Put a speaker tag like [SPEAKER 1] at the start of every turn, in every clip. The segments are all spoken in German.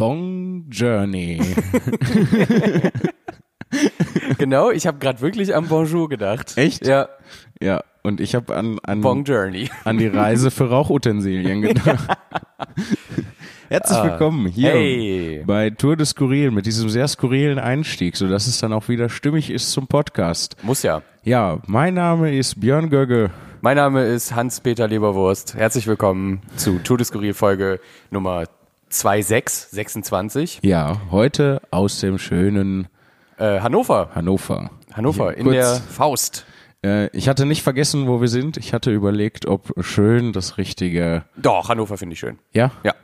[SPEAKER 1] Bong Journey.
[SPEAKER 2] genau, ich habe gerade wirklich am Bonjour gedacht.
[SPEAKER 1] Echt?
[SPEAKER 2] Ja,
[SPEAKER 1] ja, und ich habe an, an,
[SPEAKER 2] Bong Journey.
[SPEAKER 1] an die Reise für Rauchutensilien gedacht. Herzlich willkommen hier
[SPEAKER 2] Hey.
[SPEAKER 1] bei Tour de Skurril mit diesem sehr skurrilen Einstieg, sodass es dann auch wieder stimmig ist zum Podcast.
[SPEAKER 2] Muss ja.
[SPEAKER 1] Ja, mein Name ist Björn Gögge.
[SPEAKER 2] Mein Name ist Hans-Peter Leberwurst. Herzlich willkommen zu Todeskuril Folge Nummer 2626.
[SPEAKER 1] Ja, heute aus dem schönen
[SPEAKER 2] Äh, Hannover.
[SPEAKER 1] Hannover.
[SPEAKER 2] Hannover
[SPEAKER 1] Ich-
[SPEAKER 2] in
[SPEAKER 1] kurz-
[SPEAKER 2] der Faust.
[SPEAKER 1] Äh, ich hatte nicht vergessen, wo wir sind. Ich hatte überlegt, ob schön das richtige.
[SPEAKER 2] Doch, Hannover finde ich schön.
[SPEAKER 1] Ja,
[SPEAKER 2] Ja.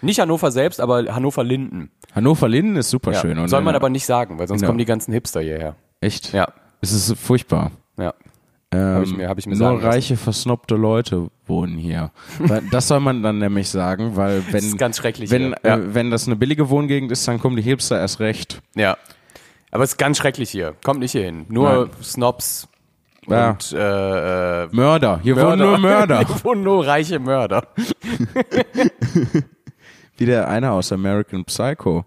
[SPEAKER 2] Nicht Hannover selbst, aber Hannover-Linden.
[SPEAKER 1] Hannover Linden ist super
[SPEAKER 2] Ja.
[SPEAKER 1] schön.
[SPEAKER 2] Soll man aber nicht sagen, weil sonst
[SPEAKER 1] Ja.
[SPEAKER 2] kommen die ganzen Hipster hierher.
[SPEAKER 1] echt.
[SPEAKER 2] Ja,
[SPEAKER 1] Es ist furchtbar.
[SPEAKER 2] ja.
[SPEAKER 1] Ähm,
[SPEAKER 2] ich mir- hab ich mir
[SPEAKER 1] nur reiche, versnobte Leute wohnen hier. Das soll man dann nämlich sagen, weil wenn,
[SPEAKER 2] Das ist ganz schrecklich
[SPEAKER 1] wenn,
[SPEAKER 2] hier. Ja.
[SPEAKER 1] äh, wenn das eine billige Wohngegend ist, dann kommen die Hipster erst recht.
[SPEAKER 2] Ja. Aber es ist ganz schrecklich hier. Kommt nicht hier hin. Nur
[SPEAKER 1] Nein.
[SPEAKER 2] Snobs
[SPEAKER 1] Ja.
[SPEAKER 2] und äh, äh,
[SPEAKER 1] Mörder. Hier wohnen nur Mörder.
[SPEAKER 2] Hier wohnen nur reiche Mörder.
[SPEAKER 1] Wie der eine aus American Psycho.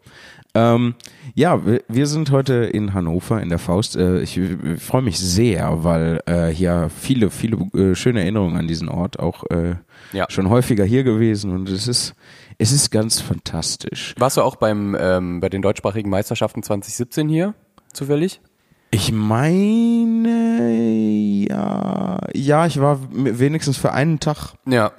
[SPEAKER 1] Ähm, ja, wir, sind heute in Hannover in der Faust. Äh, ich freue mich sehr, weil äh, hier viele, viele äh, schöne Erinnerungen an diesen Ort auch
[SPEAKER 2] Ja.
[SPEAKER 1] schon häufiger hier gewesen und es ist, es ist ganz fantastisch.
[SPEAKER 2] Warst du auch beim ähm, bei den deutschsprachigen Meisterschaften 2017 hier zufällig?
[SPEAKER 1] Ich meine, ja, ja, ich war wenigstens für einen Tag
[SPEAKER 2] Ja.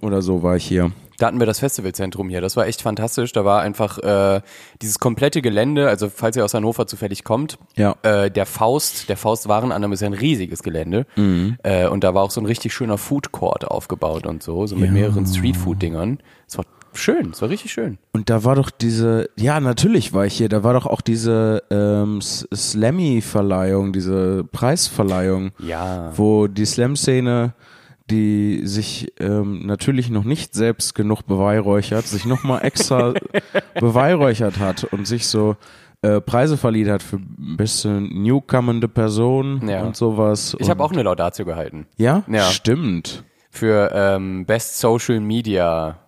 [SPEAKER 1] oder so war ich hier.
[SPEAKER 2] Da hatten wir das Festivalzentrum hier. Das war echt fantastisch. Da war einfach äh, dieses komplette Gelände. Also falls ihr aus Hannover zufällig kommt,
[SPEAKER 1] Ja.
[SPEAKER 2] äh, der Faust, der Faust Warenannahme ist ja ein riesiges Gelände.
[SPEAKER 1] Mhm.
[SPEAKER 2] Äh, und da war auch so ein richtig schöner Food Court aufgebaut und so, so mit
[SPEAKER 1] Ja.
[SPEAKER 2] mehreren Streetfood-Dingern. Es war schön. Es war richtig schön.
[SPEAKER 1] Und da war doch diese, ja, natürlich war ich hier, da war doch auch diese ähm, Slammy-Verleihung, diese Preisverleihung,
[SPEAKER 2] Ja.
[SPEAKER 1] wo die Slam-Szene, die sich ähm, natürlich noch nicht selbst genug beweihräuchert, sich nochmal extra beweihräuchert hat und sich so äh, Preise verliehen hat für beste newcomende Person
[SPEAKER 2] Ja.
[SPEAKER 1] und sowas.
[SPEAKER 2] Ich habe auch eine Laudatio gehalten.
[SPEAKER 1] Ja?
[SPEAKER 2] Ja.
[SPEAKER 1] Stimmt.
[SPEAKER 2] Für ähm, Best Social Media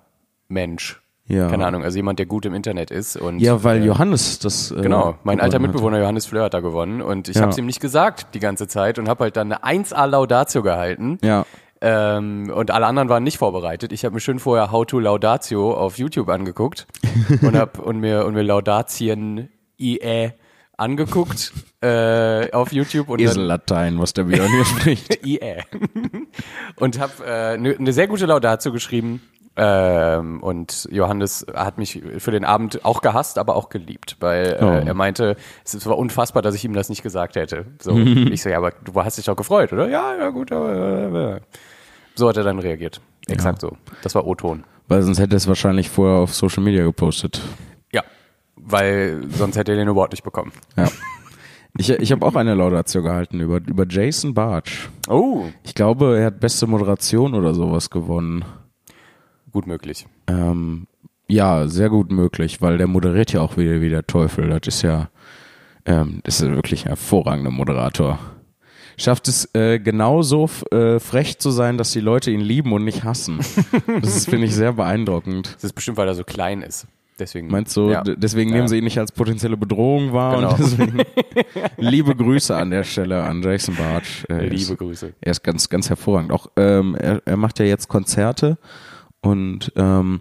[SPEAKER 2] Mensch.
[SPEAKER 1] Ja.
[SPEAKER 2] Keine Ahnung, also jemand, der gut im Internet ist. Und,
[SPEAKER 1] Ja, weil
[SPEAKER 2] äh,
[SPEAKER 1] Johannes das. Äh,
[SPEAKER 2] Genau, mein alter
[SPEAKER 1] gewonnen hat.
[SPEAKER 2] Mitbewohner Johannes Fleur hat da gewonnen und ich
[SPEAKER 1] Ja.
[SPEAKER 2] habe es ihm nicht gesagt die ganze Zeit und habe halt dann eine 1A Laudatio gehalten.
[SPEAKER 1] Ja.
[SPEAKER 2] Ähm, und alle anderen waren nicht vorbereitet. Ich habe mir schön vorher How to Laudatio auf YouTube angeguckt und hab und mir und mir Laudatien IE angeguckt äh, auf YouTube und
[SPEAKER 1] Esellatein, was der Björn hier spricht.
[SPEAKER 2] IE und habe eine äh, ne sehr gute Laudatio geschrieben. Ähm, und Johannes hat mich für den Abend auch gehasst, aber auch geliebt, weil äh,
[SPEAKER 1] Oh.
[SPEAKER 2] er meinte, es war unfassbar, dass ich ihm das nicht gesagt hätte. So, ich so, ja, aber du hast dich doch gefreut, oder? Ja, ja, gut, aber äh, so hat er dann reagiert. Exakt so. Das war O-Ton.
[SPEAKER 1] Weil sonst hätte er es wahrscheinlich vorher auf Social Media gepostet.
[SPEAKER 2] Ja, weil sonst hätte er den Award nicht bekommen.
[SPEAKER 1] Ja. Ich, ich habe auch eine Laudatio gehalten über, über Jason Bartsch.
[SPEAKER 2] Oh,
[SPEAKER 1] Ich glaube, er hat beste Moderation oder sowas gewonnen.
[SPEAKER 2] gut möglich.
[SPEAKER 1] Ähm, ja, sehr gut möglich, weil der moderiert ja auch wieder wie der Teufel. Das ist ja, ähm, das ist wirklich ein hervorragender Moderator. Schafft es äh, genauso äh, frech zu sein, dass die Leute ihn lieben und nicht hassen. Das finde ich, sehr beeindruckend.
[SPEAKER 2] Das ist bestimmt, weil er so klein ist. Deswegen.
[SPEAKER 1] Meinst du,
[SPEAKER 2] Ja.
[SPEAKER 1] deswegen nehmen
[SPEAKER 2] Ja.
[SPEAKER 1] sie ihn nicht als potenzielle Bedrohung wahr
[SPEAKER 2] Genau.
[SPEAKER 1] und deswegen liebe Grüße an der Stelle an Jason Bartsch. Er
[SPEAKER 2] Liebe
[SPEAKER 1] ist,
[SPEAKER 2] Grüße.
[SPEAKER 1] er ist ganz, ganz hervorragend. Auch ähm, er, er macht ja jetzt Konzerte und ähm,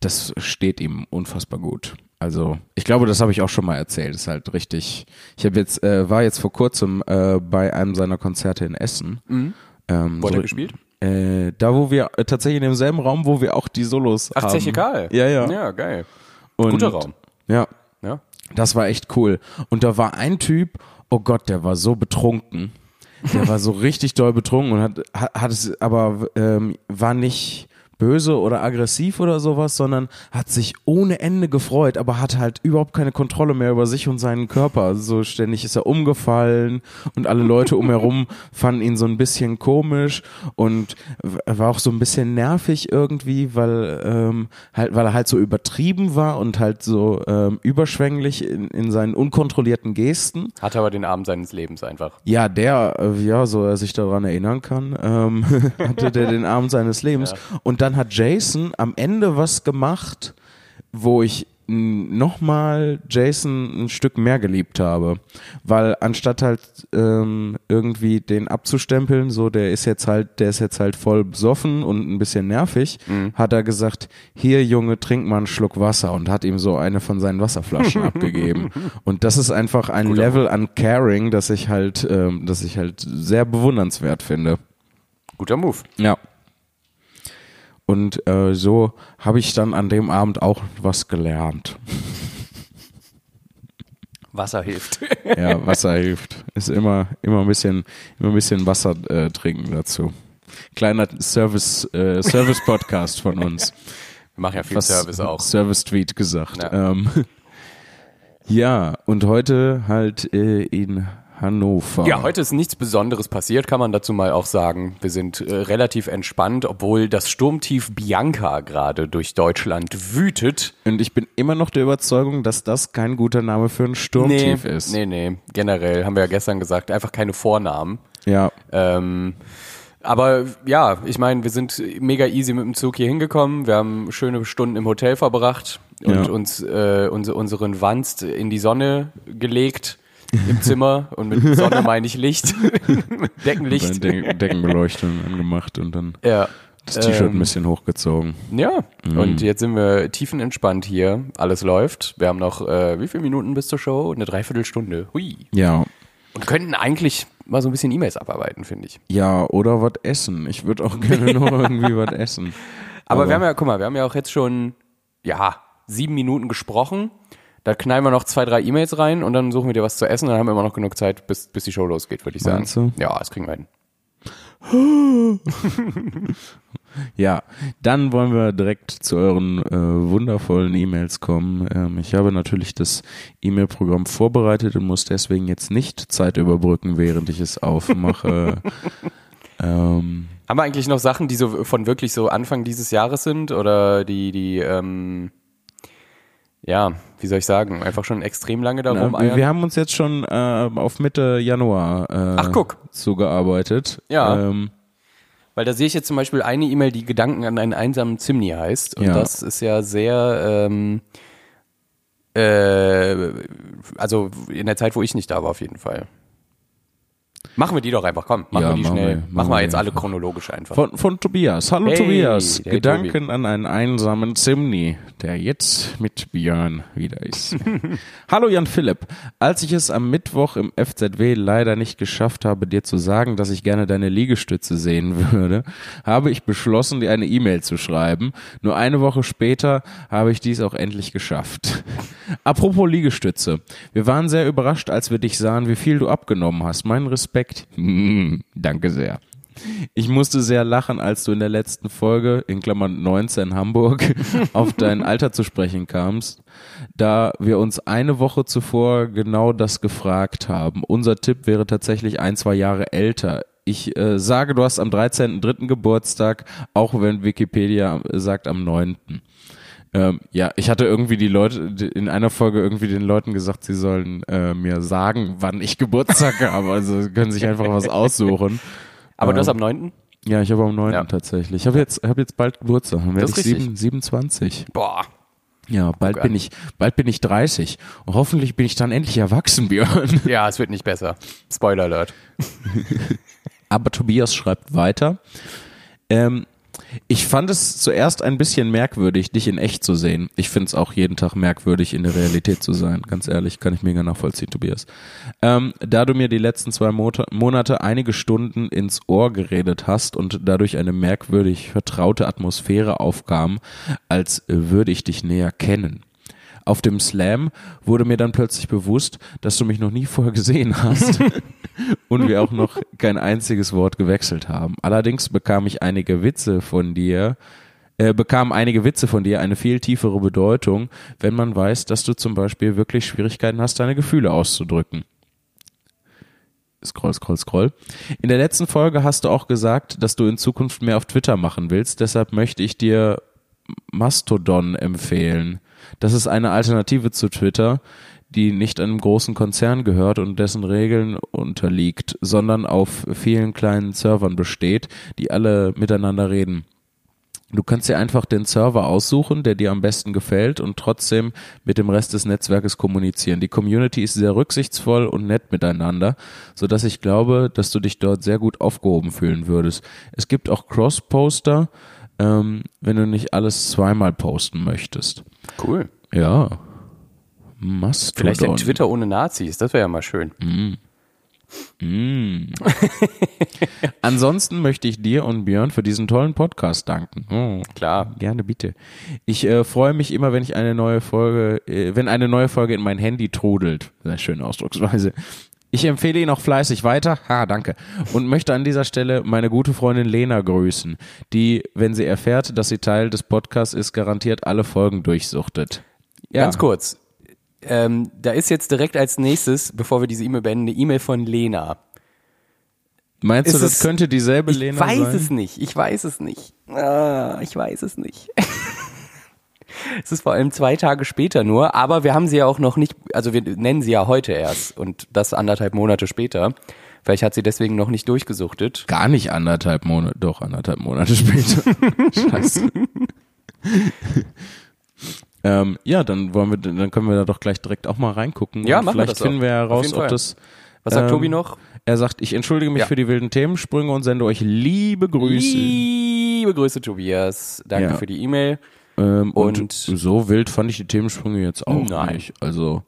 [SPEAKER 1] das steht ihm unfassbar gut. Also ich glaube, das habe ich auch schon mal erzählt. Ist halt richtig. Ich habe jetzt äh, war jetzt vor kurzem äh, bei einem seiner Konzerte in Essen. Ähm,
[SPEAKER 2] Mhm. Wo hat
[SPEAKER 1] so-
[SPEAKER 2] er gespielt?
[SPEAKER 1] Äh, da, wo wir äh, tatsächlich in demselben Raum, wo wir auch die Solos
[SPEAKER 2] Ach,
[SPEAKER 1] haben.
[SPEAKER 2] Zeche Karl.
[SPEAKER 1] Ja, ja.
[SPEAKER 2] Ja, geil.
[SPEAKER 1] Und-
[SPEAKER 2] Guter Raum.
[SPEAKER 1] Ja,
[SPEAKER 2] Ja.
[SPEAKER 1] das war echt cool. Und da war ein Typ, oh Gott, der war so betrunken. Der war so richtig doll betrunken und hat, hat, hat es aber ähm, war nicht böse oder aggressiv oder sowas, sondern hat sich ohne Ende gefreut, aber hat halt überhaupt keine Kontrolle mehr über sich und seinen Körper. Also so ständig ist er umgefallen und alle Leute umherum fanden ihn so ein bisschen komisch und war auch so ein bisschen nervig irgendwie, weil ähm, halt, weil er halt so übertrieben war und halt so ähm, überschwänglich in, in seinen unkontrollierten Gesten.
[SPEAKER 2] Hatte aber den Abend seines Lebens einfach.
[SPEAKER 1] Ja, der, äh, ja, so er sich daran erinnern kann, ähm, hatte der den Abend seines Lebens. Und dann hat Jason am Ende was gemacht, wo ich nochmal Jason ein Stück mehr geliebt habe. Weil anstatt halt ähm, irgendwie den abzustempeln, so der ist jetzt halt, der ist jetzt halt voll besoffen und ein bisschen nervig,
[SPEAKER 2] Mhm.
[SPEAKER 1] hat er gesagt, hier Junge, trink mal einen Schluck Wasser und hat ihm so eine von seinen Wasserflaschen abgegeben. Und das ist einfach ein
[SPEAKER 2] Guter
[SPEAKER 1] Level an Caring, das ich halt, ähm, das ich halt sehr bewundernswert finde.
[SPEAKER 2] Guter Move.
[SPEAKER 1] Ja. Und äh, so habe ich dann an dem Abend auch was gelernt.
[SPEAKER 2] Wasser hilft.
[SPEAKER 1] Ja, Wasser hilft. Ist immer, immer ein bisschen, immer ein bisschen Wasser äh, trinken dazu. Kleiner Service, äh, Service-Podcast von uns.
[SPEAKER 2] Wir machen ja viel
[SPEAKER 1] Was
[SPEAKER 2] Service auch.
[SPEAKER 1] Service-Tweet gesagt.
[SPEAKER 2] Ja.
[SPEAKER 1] Ähm, ja, und heute halt äh, in Hannover.
[SPEAKER 2] Ja, heute ist nichts Besonderes passiert, kann man dazu mal auch sagen. Wir sind äh, relativ entspannt, obwohl das Sturmtief Bianca gerade durch Deutschland wütet.
[SPEAKER 1] Und ich bin immer noch der Überzeugung, dass das kein guter Name für ein Sturmtief
[SPEAKER 2] nee,
[SPEAKER 1] ist.
[SPEAKER 2] Nee, nee, generell haben wir ja gestern gesagt, einfach keine Vornamen.
[SPEAKER 1] Ja.
[SPEAKER 2] Ähm, aber ja, ich meine, wir sind mega easy mit dem Zug hier hingekommen. Wir haben schöne Stunden im Hotel verbracht und
[SPEAKER 1] Ja.
[SPEAKER 2] uns äh, uns unseren Wanst in die Sonne gelegt im Zimmer. Und mit Sonne meine ich Licht, Deckenlicht.
[SPEAKER 1] De Deckenbeleuchtung angemacht und dann
[SPEAKER 2] Ja.
[SPEAKER 1] das T-Shirt ein
[SPEAKER 2] Ähm,
[SPEAKER 1] bisschen hochgezogen.
[SPEAKER 2] Ja,
[SPEAKER 1] Mhm.
[SPEAKER 2] und jetzt sind wir tiefenentspannt hier. Alles läuft. Wir haben noch, äh, wie viele Minuten bis zur Show? Eine Dreiviertelstunde. Hui.
[SPEAKER 1] Ja.
[SPEAKER 2] Und könnten eigentlich mal so ein bisschen E-Mails abarbeiten, finde ich.
[SPEAKER 1] Ja, oder was essen. Ich würde auch gerne noch irgendwie was essen.
[SPEAKER 2] Aber, wir haben ja, guck mal, wir haben ja auch jetzt schon, ja, sieben Minuten gesprochen. Da knallen wir noch zwei, drei E-Mails rein und dann suchen wir dir was zu essen. Dann haben wir immer noch genug Zeit, bis, bis die Show losgeht, würde ich sagen.
[SPEAKER 1] Meinst du?
[SPEAKER 2] Ja, das kriegen wir hin.
[SPEAKER 1] Ja, dann wollen wir direkt zu euren äh, wundervollen E-Mails kommen. Ähm, ich habe natürlich das E-Mail-Programm vorbereitet und muss deswegen jetzt nicht Zeit überbrücken, während ich es aufmache. ähm,
[SPEAKER 2] Haben wir eigentlich noch Sachen, die so von wirklich so Anfang dieses Jahres sind oder die, die, ähm, ja, wie soll ich sagen, einfach schon extrem lange da
[SPEAKER 1] na, wir, wir haben uns jetzt schon äh, auf Mitte Januar äh,
[SPEAKER 2] Ach, guck.
[SPEAKER 1] zugearbeitet.
[SPEAKER 2] Ja.
[SPEAKER 1] Ähm,
[SPEAKER 2] Weil da sehe ich jetzt zum Beispiel eine E-Mail, die Gedanken an einen einsamen Zimni heißt. Und
[SPEAKER 1] Ja.
[SPEAKER 2] das ist ja sehr, ähm, äh, also in der Zeit, wo ich nicht da war, auf jeden Fall. Machen wir die doch einfach, komm, machen
[SPEAKER 1] Ja,
[SPEAKER 2] wir die
[SPEAKER 1] machen
[SPEAKER 2] schnell.
[SPEAKER 1] wir-
[SPEAKER 2] machen
[SPEAKER 1] machen
[SPEAKER 2] wir jetzt alle chronologisch einfach.
[SPEAKER 1] Von, von Tobias. Hallo
[SPEAKER 2] Hey,
[SPEAKER 1] Tobias. Gedanken an einen einsamen Zimni, der jetzt mit Björn wieder ist. Hallo Jan Philipp. Als ich es am Mittwoch im FZW leider nicht geschafft habe, dir zu sagen, dass ich gerne deine Liegestütze sehen würde, habe ich beschlossen, dir eine E-Mail zu schreiben. Nur eine Woche später habe ich dies auch endlich geschafft. Apropos Liegestütze. Wir waren sehr überrascht, als wir dich sahen, wie viel du abgenommen hast. Mein Respekt. Hm, danke sehr. Ich musste sehr lachen, als du in der letzten Folge, in Klammern 19 Hamburg, auf dein Alter zu sprechen kamst, da wir uns eine Woche zuvor genau das gefragt haben. Unser Tipp wäre tatsächlich ein, zwei Jahre älter. Ich äh, sage, du hast am 13.3. Geburtstag, auch wenn Wikipedia sagt am 9. Ähm, ja, ich hatte irgendwie die Leute, in einer Folge irgendwie den Leuten gesagt, sie sollen äh, mir sagen, wann ich Geburtstag habe. Also sie können sich einfach was aussuchen.
[SPEAKER 2] Aber das
[SPEAKER 1] ähm,
[SPEAKER 2] am 9.
[SPEAKER 1] Ja, ich habe am 9.
[SPEAKER 2] Ja.
[SPEAKER 1] tatsächlich. Ich habe jetzt, hab jetzt bald Geburtstag. Dann werde ich
[SPEAKER 2] ist richtig.
[SPEAKER 1] sieben, 27.
[SPEAKER 2] Boah.
[SPEAKER 1] Ja, bald
[SPEAKER 2] Guck
[SPEAKER 1] bin ich, bald bin ich 30. Und hoffentlich bin ich dann endlich erwachsen, Björn.
[SPEAKER 2] Ja, es wird nicht besser. Spoiler Alert.
[SPEAKER 1] Aber Tobias schreibt weiter. Ähm, ich fand es zuerst ein bisschen merkwürdig, dich in echt zu sehen. Ich finde es auch jeden Tag merkwürdig, in der Realität zu sein. Ganz ehrlich, kann ich mega nachvollziehen, Tobias. Ähm, da du mir die letzten zwei Monate einige Stunden ins Ohr geredet hast und dadurch eine merkwürdig vertraute Atmosphäre aufkam, als würde ich dich näher kennen. Auf dem Slam wurde mir dann plötzlich bewusst, dass du mich noch nie vorher gesehen hast und wir auch noch kein einziges Wort gewechselt haben. Allerdings bekam ich einige Witze von dir, äh, bekamen einige Witze von dir eine viel tiefere Bedeutung, wenn man weiß, dass du zum Beispiel wirklich Schwierigkeiten hast, deine Gefühle auszudrücken. Scroll, scroll, scroll. In der letzten Folge hast du auch gesagt, dass du in Zukunft mehr auf Twitter machen willst. Deshalb möchte ich dir Mastodon empfehlen. Das ist eine Alternative zu Twitter, die nicht einem großen Konzern gehört und dessen Regeln unterliegt, sondern auf vielen kleinen Servern besteht, die alle miteinander reden. Du kannst dir einfach den Server aussuchen, der dir am besten gefällt und trotzdem mit dem Rest des Netzwerkes kommunizieren. Die Community ist sehr rücksichtsvoll und nett miteinander, so dass ich glaube, dass du dich dort sehr gut aufgehoben fühlen würdest. Es gibt auch Cross-Poster, ähm, wenn du nicht alles zweimal posten möchtest.
[SPEAKER 2] Cool.
[SPEAKER 1] Ja. Mastodon.
[SPEAKER 2] Vielleicht ein Twitter ohne Nazis, das wäre ja mal schön.
[SPEAKER 1] Ansonsten möchte ich dir und Björn für diesen tollen Podcast danken. Oh,
[SPEAKER 2] Klar.
[SPEAKER 1] gerne, bitte. Ich äh, freue mich immer, wenn ich eine neue Folge, äh, wenn eine neue Folge in mein Handy trudelt. Sehr schöne Ausdrucksweise. Ich empfehle ihn auch fleißig weiter. Ha, danke. Und möchte an dieser Stelle meine gute Freundin Lena grüßen, die, wenn sie erfährt, dass sie Teil des Podcasts ist, garantiert alle Folgen durchsuchtet. Ja,
[SPEAKER 2] Ganz kurz. Ähm, da ist jetzt direkt als nächstes, bevor wir diese E-Mail beenden, eine E-Mail von Lena.
[SPEAKER 1] meinst du,
[SPEAKER 2] Ist
[SPEAKER 1] das
[SPEAKER 2] es-
[SPEAKER 1] könnte dieselbe
[SPEAKER 2] Ich
[SPEAKER 1] Lena
[SPEAKER 2] weiß
[SPEAKER 1] sein?
[SPEAKER 2] es nicht. Ich weiß es nicht. Ah, ich weiß es nicht. es ist vor allem zwei Tage später nur, aber wir haben sie ja auch noch nicht, also wir nennen sie ja heute erst und das anderthalb Monate später. Vielleicht hat sie deswegen noch nicht durchgesuchtet.
[SPEAKER 1] Gar nicht anderthalb Monate, doch anderthalb Monate später. Scheiße. ähm, ja, dann wollen wir, dann können wir da doch gleich direkt auch mal reingucken.
[SPEAKER 2] Ja, machen wir
[SPEAKER 1] Vielleicht
[SPEAKER 2] das
[SPEAKER 1] finden
[SPEAKER 2] auch.
[SPEAKER 1] wir heraus, ob das.
[SPEAKER 2] Was sagt
[SPEAKER 1] ähm,
[SPEAKER 2] Tobi noch?
[SPEAKER 1] Er sagt, ich entschuldige mich
[SPEAKER 2] Ja.
[SPEAKER 1] für die wilden Themensprünge und sende euch liebe Grüße.
[SPEAKER 2] Liebe Grüße, Tobias. Danke
[SPEAKER 1] Ja.
[SPEAKER 2] für die E-Mail.
[SPEAKER 1] Ähm, und,
[SPEAKER 2] Und-
[SPEAKER 1] so wild fand ich die Themensprünge jetzt auch
[SPEAKER 2] Nein.
[SPEAKER 1] nicht. Also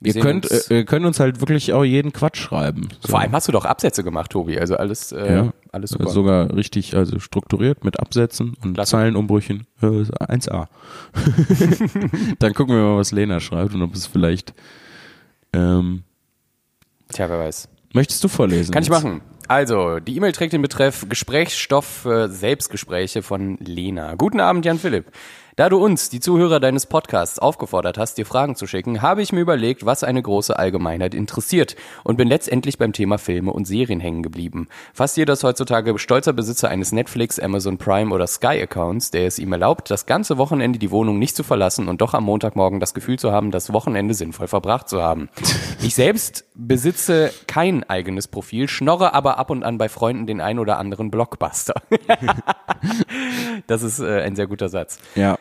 [SPEAKER 2] Wir
[SPEAKER 1] ihr könnt,
[SPEAKER 2] uns-
[SPEAKER 1] äh, ihr könnt uns halt wirklich auch jeden Quatsch schreiben. So.
[SPEAKER 2] Vor allem hast du doch Absätze gemacht, Tobi. Also alles, äh,
[SPEAKER 1] Ja.
[SPEAKER 2] alles super.
[SPEAKER 1] Sogar richtig, also strukturiert mit Absätzen und
[SPEAKER 2] Klasse.
[SPEAKER 1] Zeilenumbrüchen. Äh, 1a. Dann gucken wir mal, was Lena schreibt und ob es vielleicht. Ähm,
[SPEAKER 2] Tja, wer weiß.
[SPEAKER 1] möchtest du vorlesen?
[SPEAKER 2] Kann ich
[SPEAKER 1] jetzt?
[SPEAKER 2] machen. Also, die E-Mail trägt den Betreff Gesprächsstoff für Selbstgespräche von Lena. Guten Abend, Jan Philipp. Da du uns, die Zuhörer deines Podcasts, aufgefordert hast, dir Fragen zu schicken, habe ich mir überlegt, was eine große Allgemeinheit interessiert und bin letztendlich beim Thema Filme und Serien hängen geblieben. Fast jeder ist heutzutage stolzer Besitzer eines Netflix, Amazon Prime oder Sky-Accounts, der es ihm erlaubt, das ganze Wochenende die Wohnung nicht zu verlassen und doch am Montagmorgen das Gefühl zu haben, das Wochenende sinnvoll verbracht zu haben. Ich selbst besitze kein eigenes Profil, schnorre aber ab und an bei Freunden den ein oder anderen Blockbuster. das ist äh, ein sehr guter Satz.
[SPEAKER 1] Ja.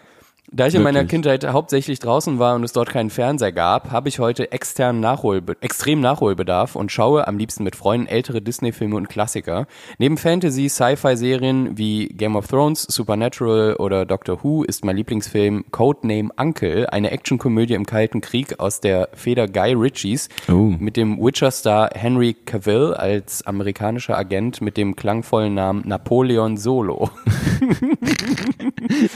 [SPEAKER 2] Da ich in meiner. Kindheit hauptsächlich draußen war und es dort keinen Fernseher gab, habe ich heute externen Nachholbe extrem Nachholbedarf und schaue am liebsten mit Freunden ältere Disney-Filme und Klassiker. Neben Fantasy, Sci-Fi-Serien wie Game of Thrones, Supernatural oder Doctor Who ist mein Lieblingsfilm Codename Uncle, eine Actionkomödie im Kalten Krieg aus der Feder Guy Ritchies
[SPEAKER 1] Oh.
[SPEAKER 2] mit dem Witcher-Star Henry Cavill als amerikanischer Agent mit dem klangvollen Namen Napoleon Solo.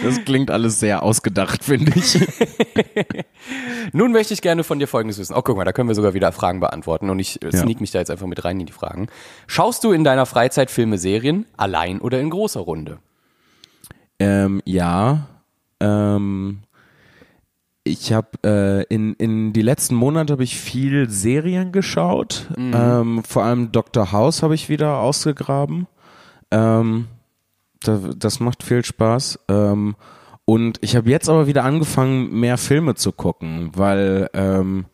[SPEAKER 1] Das klingt alles sehr ausgedacht, finde ich.
[SPEAKER 2] Nun möchte ich gerne von dir Folgendes wissen. Oh, guck mal, da können wir sogar wieder Fragen beantworten und ich äh,
[SPEAKER 1] Ja.
[SPEAKER 2] sneak mich da jetzt einfach mit rein in die Fragen. Schaust du in deiner Freizeit Filme, Serien, allein oder in großer Runde?
[SPEAKER 1] ähm, ja. Ähm, ich habe äh, in, in die letzten Monate habe ich viel Serien geschaut. Ähm, vor allem Dr. House habe ich wieder ausgegraben. Ähm, da, das macht viel Spaß. Ähm, und ich habe jetzt aber wieder angefangen, mehr Filme zu gucken, weil ähm,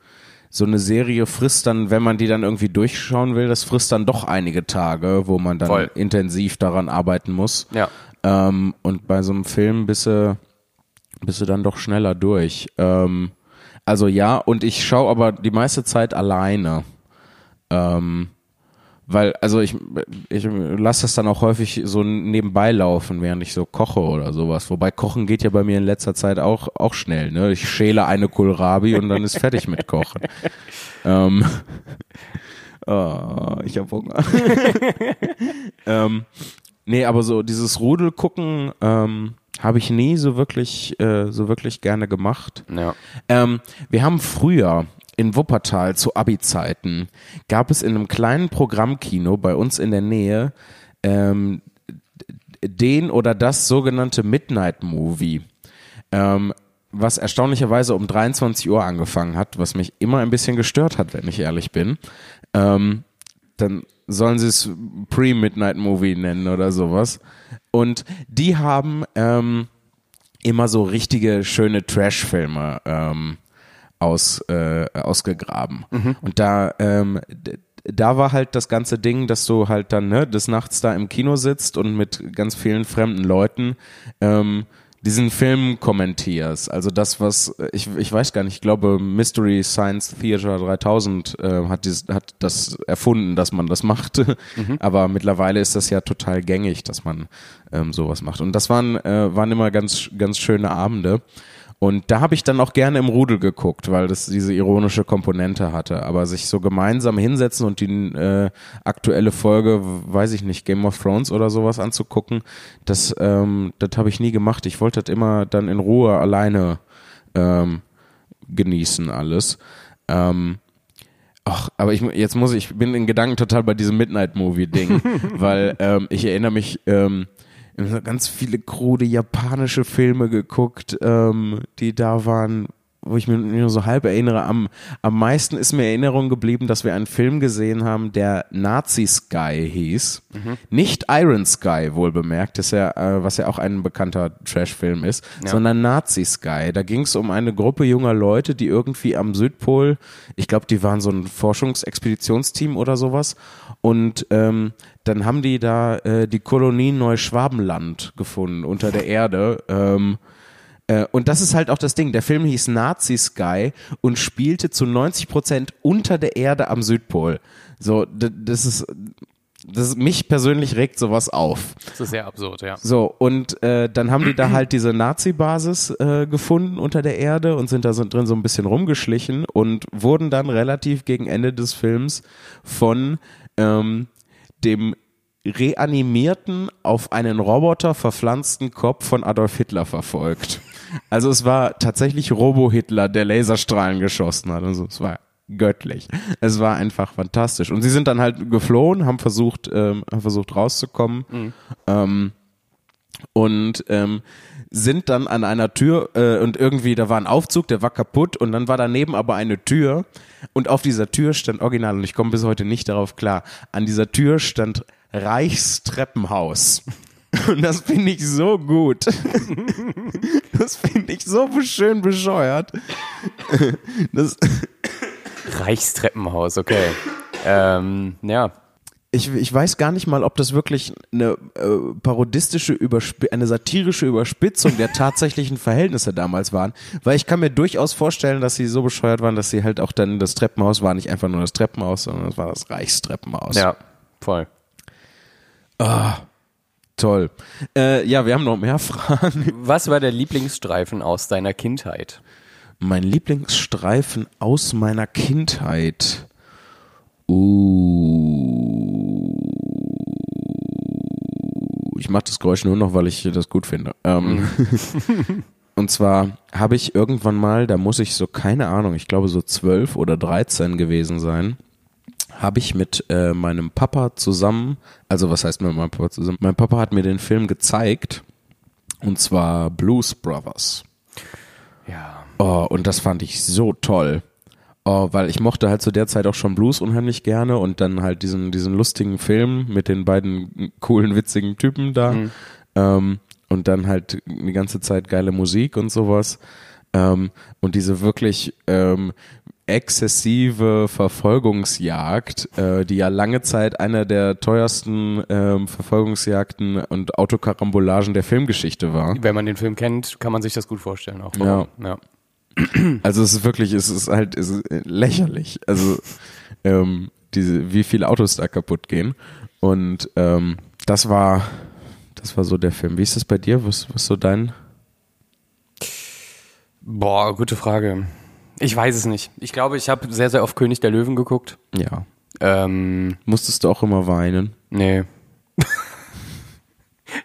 [SPEAKER 1] so eine Serie frisst dann, wenn man die dann irgendwie durchschauen will, das frisst dann doch einige Tage, wo man dann
[SPEAKER 2] Voll.
[SPEAKER 1] intensiv daran arbeiten muss.
[SPEAKER 2] Ja.
[SPEAKER 1] Ähm, und bei so einem Film bist du, bist du dann doch schneller durch. Ähm, also ja, und ich schaue aber die meiste Zeit alleine. Ähm, weil, also ich, ich lasse das dann auch häufig so nebenbei laufen, während ich so koche oder sowas. Wobei Kochen geht ja bei mir in letzter Zeit auch, auch schnell. Ne? Ich schäle eine Kohlrabi und dann ist fertig mit Kochen. ähm, oh, ich hab Hunger. ähm, nee, aber so dieses Rudel gucken ähm, habe ich nie so wirklich, äh, so wirklich gerne gemacht.
[SPEAKER 2] Ja.
[SPEAKER 1] Ähm, wir haben früher in Wuppertal zu Abi-Zeiten gab es in einem kleinen Programmkino bei uns in der Nähe ähm, den oder das sogenannte Midnight Movie. Ähm, was erstaunlicherweise um 23 Uhr angefangen hat, was mich immer ein bisschen gestört hat, wenn ich ehrlich bin. Ähm, dann sollen sie es Pre-Midnight Movie nennen oder sowas. Und die haben ähm, immer so richtige schöne Trash-Filme ähm, aus, äh, ausgegraben. Und da, ähm, da war halt das ganze Ding, dass du halt dann ne, des Nachts da im Kino sitzt und mit ganz vielen fremden Leuten ähm, diesen Film kommentierst. Also das, was, ich, ich weiß gar nicht, ich glaube Mystery Science Theater 3000 äh, hat, dieses, hat das erfunden, dass man das macht. Mhm. Aber mittlerweile ist das ja total gängig, dass man ähm, sowas macht. Und das waren, äh, waren immer ganz, ganz schöne Abende. Und da habe ich dann auch gerne im Rudel geguckt, weil das diese ironische Komponente hatte. Aber sich so gemeinsam hinsetzen und die äh, aktuelle Folge, weiß ich nicht, Game of Thrones oder sowas anzugucken, das, ähm, das habe ich nie gemacht. Ich wollte das immer dann in Ruhe alleine ähm, genießen alles. Ähm, Ach, aber ich jetzt muss ich, ich bin in Gedanken total bei diesem Midnight Movie Ding, weil ähm, ich erinnere mich, ähm, ganz viele krude japanische Filme geguckt, ähm, die da waren, wo ich mir nur so halb erinnere. Am, am meisten ist mir Erinnerung geblieben, dass wir einen Film gesehen haben, der Nazi Sky hieß. Mhm. Nicht Iron Sky, wohl bemerkt, ist ja, äh, was ja auch ein bekannter Trash-Film ist, ja. sondern Nazi Sky. Da ging es um eine Gruppe junger Leute, die irgendwie am Südpol, ich glaube, die waren so ein Forschungsexpeditionsteam oder sowas. Und ähm, dann haben die da äh, die Kolonie Neuschwabenland gefunden unter der Erde. Ähm, äh, und das ist halt auch das Ding. Der Film hieß Nazi Sky und spielte zu 90 Prozent unter der Erde am Südpol. So, das ist, das mich persönlich regt sowas auf.
[SPEAKER 2] Das ist sehr absurd, ja.
[SPEAKER 1] So, und äh, dann haben die da halt diese Nazi-Basis äh, gefunden unter der Erde und sind da so drin so ein bisschen rumgeschlichen und wurden dann relativ gegen Ende des Films von ähm, dem reanimierten, auf einen Roboter verpflanzten Kopf von Adolf Hitler verfolgt. Also es war tatsächlich Robo-Hitler, der Laserstrahlen geschossen hat. Also es war göttlich. Es war einfach fantastisch. Und sie sind dann halt geflohen, haben versucht, ähm, haben versucht rauszukommen. Mhm. Ähm, und ähm, sind dann an einer Tür äh, und irgendwie, da war ein Aufzug, der war kaputt und dann war daneben aber eine Tür und auf dieser Tür stand original, und ich komme bis heute nicht darauf klar, an dieser Tür stand Reichstreppenhaus. Und das finde ich so gut. Das finde ich so schön bescheuert.
[SPEAKER 2] Das Reichstreppenhaus, okay. Ähm, ja,
[SPEAKER 1] ich, ich weiß gar nicht mal, ob das wirklich eine äh, parodistische, Übersp eine satirische Überspitzung der tatsächlichen Verhältnisse damals waren, weil ich kann mir durchaus vorstellen, dass sie so bescheuert waren, dass sie halt auch dann das Treppenhaus war nicht einfach nur das Treppenhaus, sondern es war das Reichstreppenhaus.
[SPEAKER 2] Ja, voll.
[SPEAKER 1] Ah, toll. Äh, ja, wir haben noch mehr Fragen.
[SPEAKER 2] Was war der Lieblingsstreifen aus deiner Kindheit?
[SPEAKER 1] Mein Lieblingsstreifen aus meiner Kindheit. Uh. Ich mache das Geräusch nur noch, weil ich das gut finde. Ähm, und zwar habe ich irgendwann mal, da muss ich so, keine Ahnung, ich glaube so zwölf oder dreizehn gewesen sein, habe ich mit äh, meinem Papa zusammen, also was heißt mit meinem Papa zusammen? Mein Papa hat mir den Film gezeigt und zwar Blues Brothers.
[SPEAKER 2] Ja.
[SPEAKER 1] Oh, und das fand ich so toll. Oh, weil ich mochte halt zu der Zeit auch schon Blues unheimlich gerne und dann halt diesen, diesen lustigen Film mit den beiden coolen, witzigen Typen da. Mhm. Ähm, und dann halt die ganze Zeit geile Musik und sowas. Ähm, und diese wirklich ähm, exzessive Verfolgungsjagd, äh, die ja lange Zeit einer der teuersten ähm, Verfolgungsjagden und Autokarambolagen der Filmgeschichte war.
[SPEAKER 2] Wenn man den Film kennt, kann man sich das gut vorstellen. Auch
[SPEAKER 1] ja. ja. Also es ist wirklich, es ist halt es ist lächerlich. Also ähm, diese, wie viele Autos da kaputt gehen. Und ähm, das war, das war so der Film. Wie ist das bei dir? Was, was so dein?
[SPEAKER 2] Boah, gute Frage. Ich weiß es nicht. Ich glaube, ich habe sehr, sehr oft König der Löwen geguckt.
[SPEAKER 1] Ja.
[SPEAKER 2] Ähm,
[SPEAKER 1] Musstest du auch immer weinen?
[SPEAKER 2] Nee.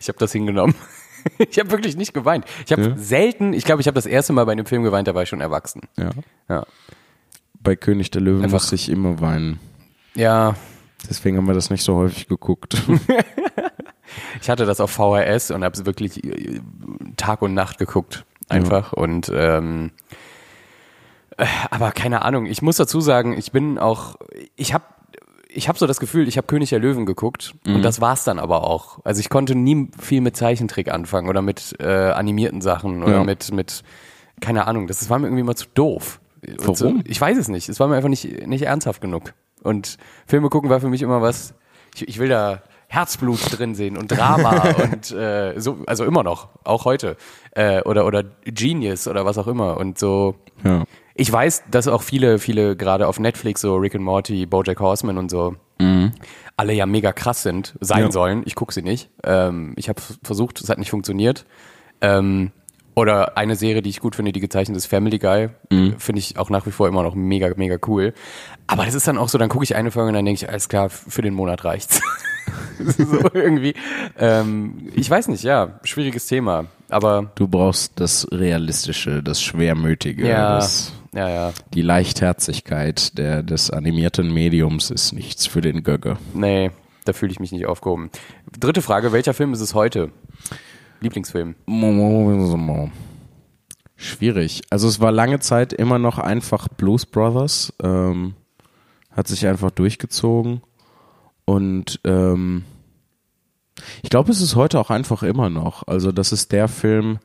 [SPEAKER 2] ich habe das hingenommen. ich habe wirklich nicht geweint. Ich habe ja. selten, ich glaube, ich habe das erste Mal bei einem Film geweint, da war ich schon erwachsen.
[SPEAKER 1] Ja.
[SPEAKER 2] ja.
[SPEAKER 1] Bei König der Löwen Einfach. musste ich immer weinen.
[SPEAKER 2] Ja.
[SPEAKER 1] Deswegen haben wir das nicht so häufig geguckt.
[SPEAKER 2] ich hatte das auf VHS und habe es wirklich äh, Tag und Nacht geguckt. Einfach. Ja. Und ähm, äh, aber keine Ahnung, ich muss dazu sagen, ich bin auch, ich habe ich habe so das Gefühl, ich habe König der Löwen geguckt mhm. und das war's dann aber auch. Also ich konnte nie viel mit Zeichentrick anfangen oder mit äh, animierten Sachen oder ja. mit mit keine Ahnung, das war mir irgendwie mal zu doof.
[SPEAKER 1] Warum?
[SPEAKER 2] So, ich weiß es nicht. Es war mir einfach nicht nicht ernsthaft genug. Und Filme gucken war für mich immer was, ich, ich will da Herzblut drin sehen und Drama und äh, so, also immer noch, auch heute. Äh, oder, oder Genius oder was auch immer. Und so.
[SPEAKER 1] Ja.
[SPEAKER 2] Ich weiß, dass auch viele, viele gerade auf Netflix, so Rick and Morty, Bojack Horseman und so, alle ja mega krass sind, sein
[SPEAKER 1] Ja.
[SPEAKER 2] sollen. Ich gucke sie nicht. Ähm, ich habe versucht, es hat nicht funktioniert. Ähm, oder eine Serie, die ich gut finde, die gezeichnet ist Family Guy. Finde ich auch nach wie vor immer noch mega, mega cool. Aber das ist dann auch so, dann gucke ich eine Folge und dann denke ich, alles klar, für den Monat reicht's. so irgendwie. Ähm, ich weiß nicht, ja, schwieriges Thema. Aber
[SPEAKER 1] Du brauchst das Realistische, das Schwermütige,
[SPEAKER 2] ja,
[SPEAKER 1] das,
[SPEAKER 2] ja, ja.
[SPEAKER 1] die Leichtherzigkeit der, des animierten Mediums ist nichts für den Gögge.
[SPEAKER 2] Nee, da fühle ich mich nicht aufgehoben. Dritte Frage, welcher Film ist es heute? Lieblingsfilm.
[SPEAKER 1] Schwierig. Also es war lange Zeit immer noch einfach Blues Brothers. Ähm, hat sich einfach durchgezogen. Und ähm, ich glaube, es ist heute auch einfach immer noch. Also das ist der Film,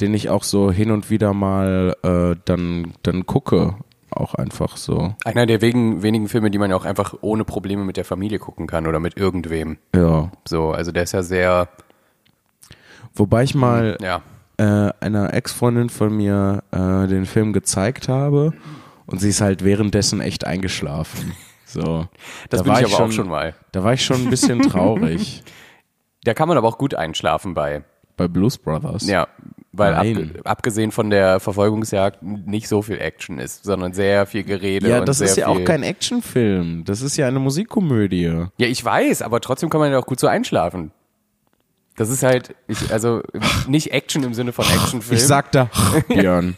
[SPEAKER 1] den ich auch so hin und wieder mal äh, dann, dann gucke. Auch einfach so.
[SPEAKER 2] Einer der wegen, wenigen Filme, die man ja auch einfach ohne Probleme mit der Familie gucken kann oder mit irgendwem.
[SPEAKER 1] Ja.
[SPEAKER 2] So, also der ist ja sehr,
[SPEAKER 1] Wobei ich mal
[SPEAKER 2] ja.
[SPEAKER 1] äh, einer Ex-Freundin von mir äh, den Film gezeigt habe und sie ist halt währenddessen echt eingeschlafen. So.
[SPEAKER 2] Das
[SPEAKER 1] Da
[SPEAKER 2] bin
[SPEAKER 1] war
[SPEAKER 2] ich aber auch schon mal.
[SPEAKER 1] Da war ich schon ein bisschen traurig
[SPEAKER 2] Da kann man aber auch gut einschlafen bei.
[SPEAKER 1] bei Blues Brothers.
[SPEAKER 2] Ja, weil abge abgesehen von der Verfolgungsjagd nicht so viel Action ist, sondern sehr viel Gerede.
[SPEAKER 1] Ja, das ist ja auch kein Actionfilm. Das ist ja eine Musikkomödie.
[SPEAKER 2] Ja, ich weiß, aber trotzdem kann man ja auch gut so einschlafen. Das ist halt, ich, also nicht Action im Sinne von Actionfilm,
[SPEAKER 1] Ich sag da, Björn.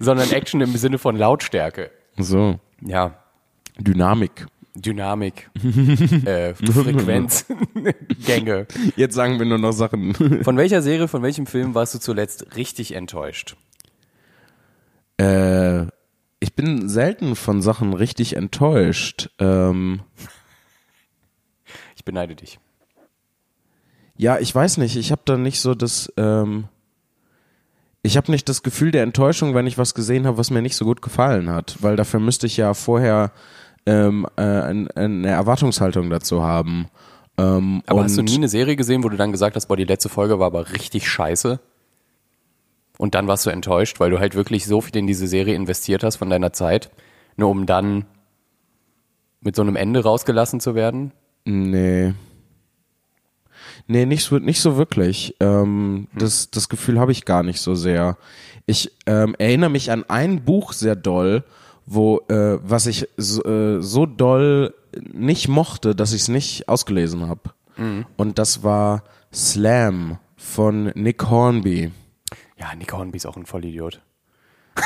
[SPEAKER 2] sondern Action im Sinne von Lautstärke.
[SPEAKER 1] So,
[SPEAKER 2] Ja,
[SPEAKER 1] Dynamik.
[SPEAKER 2] Dynamik, äh, Frequenz, Gänge.
[SPEAKER 1] Jetzt sagen wir nur noch Sachen.
[SPEAKER 2] Von welcher Serie, von welchem Film warst du zuletzt richtig enttäuscht?
[SPEAKER 1] Äh, ich bin selten von Sachen richtig enttäuscht. Ähm,
[SPEAKER 2] Ich beneide dich.
[SPEAKER 1] Ja, ich weiß nicht. Ich habe da nicht so das. Ähm, ich habe nicht das Gefühl der Enttäuschung, wenn ich was gesehen habe, was mir nicht so gut gefallen hat, weil dafür müsste ich ja vorher ähm, äh, ein, eine Erwartungshaltung dazu haben. Ähm,
[SPEAKER 2] Aber hast du nie eine Serie gesehen, wo du dann gesagt hast, boah, die letzte Folge war aber richtig scheiße? Und dann warst du enttäuscht, weil du halt wirklich so viel in diese Serie investiert hast von deiner Zeit, nur um dann mit so einem Ende rausgelassen zu werden?
[SPEAKER 1] Nee. Nee, nicht so, nicht so wirklich. Ähm, das, das Gefühl habe ich gar nicht so sehr. Ich ähm, erinnere mich an ein Buch sehr doll, wo, äh, was ich so, äh, so doll nicht mochte, dass ich es nicht ausgelesen habe. Und das war Slam von Nick Hornby.
[SPEAKER 2] Ja, Nick Hornby ist auch ein Vollidiot.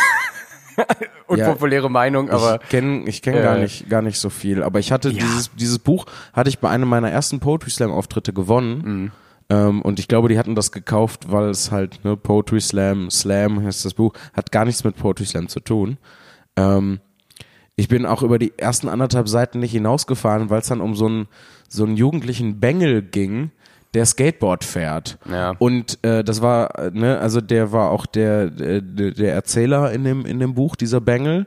[SPEAKER 1] Ja,
[SPEAKER 2] Unpopuläre Meinung, aber
[SPEAKER 1] ich kenne ich kenn gar
[SPEAKER 2] äh,
[SPEAKER 1] nicht gar nicht so viel, aber ich hatte
[SPEAKER 2] Ja.
[SPEAKER 1] dieses dieses Buch hatte ich bei einem meiner ersten Poetry Slam Auftritte gewonnen.
[SPEAKER 2] Mhm.
[SPEAKER 1] Ähm, und ich glaube, die hatten das gekauft, weil es halt ne Poetry Slam, Slam heißt das Buch, hat gar nichts mit Poetry Slam zu tun. Ähm, ich bin auch über die ersten anderthalb Seiten nicht hinausgefahren, weil es dann um so einen so einen jugendlichen Bengel ging, der Skateboard fährt.
[SPEAKER 2] Ja.
[SPEAKER 1] Und äh, das war, äh, ne, also der war auch der, äh, der, der Erzähler in dem, in dem Buch, dieser Bengel.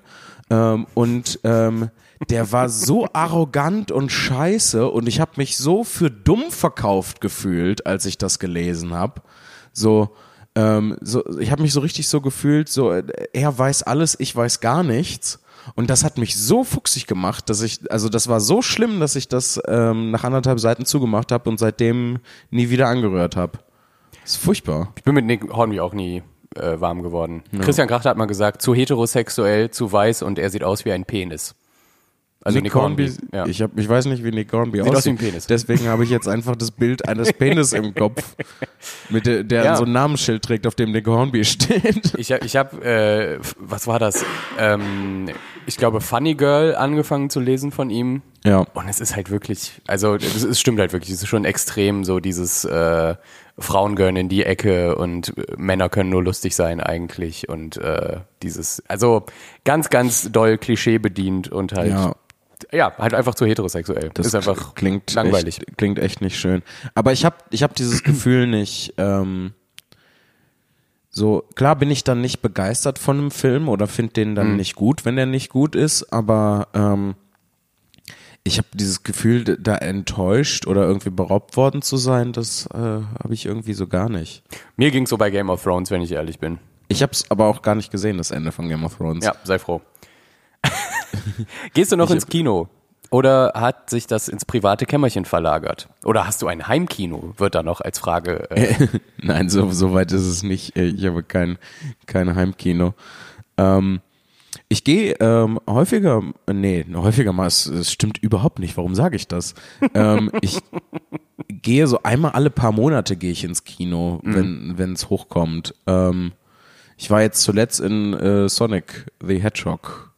[SPEAKER 1] Ähm, und ähm, der war so arrogant und scheiße und ich habe mich so für dumm verkauft gefühlt, als ich das gelesen habe. So, ähm, so, ich habe mich so richtig so gefühlt, so äh, er weiß alles, ich weiß gar nichts. Und das hat mich so fuchsig gemacht, dass ich, also das war so schlimm, dass ich das ähm, nach anderthalb Seiten zugemacht habe und seitdem nie wieder angerührt habe. Das ist furchtbar.
[SPEAKER 2] ich bin mit Nick Hornby auch nie äh, warm geworden. Christian Kracht hat mal gesagt, zu heterosexuell, zu weiß und er sieht aus wie ein Penis. Also Nick, Hornby. ja.
[SPEAKER 1] ich, hab, ich weiß nicht, wie Nick Hornby
[SPEAKER 2] Sieht aus
[SPEAKER 1] aussieht.
[SPEAKER 2] ein Penis.
[SPEAKER 1] Deswegen habe ich jetzt einfach das Bild eines Penis im Kopf, mit der, der
[SPEAKER 2] Ja.
[SPEAKER 1] so ein Namensschild trägt, auf dem Nick Hornby steht.
[SPEAKER 2] Ich habe, ich hab, äh, was war das? Ähm, ich glaube, Funny Girl angefangen zu lesen von ihm.
[SPEAKER 1] Ja.
[SPEAKER 2] Und es ist halt wirklich, also es, es stimmt halt wirklich, es ist schon extrem so dieses äh, Frauen gehören in die Ecke und äh, Männer können nur lustig sein eigentlich und äh, dieses, also ganz, ganz doll Klischee bedient und halt,
[SPEAKER 1] Ja.
[SPEAKER 2] Ja, halt einfach zu heterosexuell.
[SPEAKER 1] Das
[SPEAKER 2] ist einfach
[SPEAKER 1] klingt
[SPEAKER 2] langweilig.
[SPEAKER 1] Echt, klingt echt nicht schön. Aber ich habe ich hab dieses Gefühl nicht. Ähm, so klar bin ich dann nicht begeistert von einem Film oder finde den
[SPEAKER 2] Mhm.
[SPEAKER 1] dann nicht gut, wenn der nicht gut ist. Aber ähm, ich habe dieses Gefühl, da enttäuscht oder irgendwie beraubt worden zu sein, das äh, habe ich irgendwie so gar nicht.
[SPEAKER 2] Mir ging so bei Game of Thrones, wenn ich ehrlich bin.
[SPEAKER 1] Ich habe es aber auch gar nicht gesehen, das Ende von Game of Thrones.
[SPEAKER 2] Ja, sei froh. Gehst du noch ins Kino? Oder hat sich das ins private Kämmerchen verlagert? Oder hast du ein Heimkino? Wird da noch als Frage. Äh,
[SPEAKER 1] Nein, so, so weit ist es nicht. Ich habe kein, kein Heimkino. Ähm, ich gehe ähm, häufiger, nee, häufiger mal, es, es stimmt überhaupt nicht. Warum sage ich das? ähm, ich gehe so einmal alle paar Monate gehe ich ins Kino, wenn wenn es hochkommt. Ähm, ich war jetzt zuletzt in äh, Sonic the Hedgehog.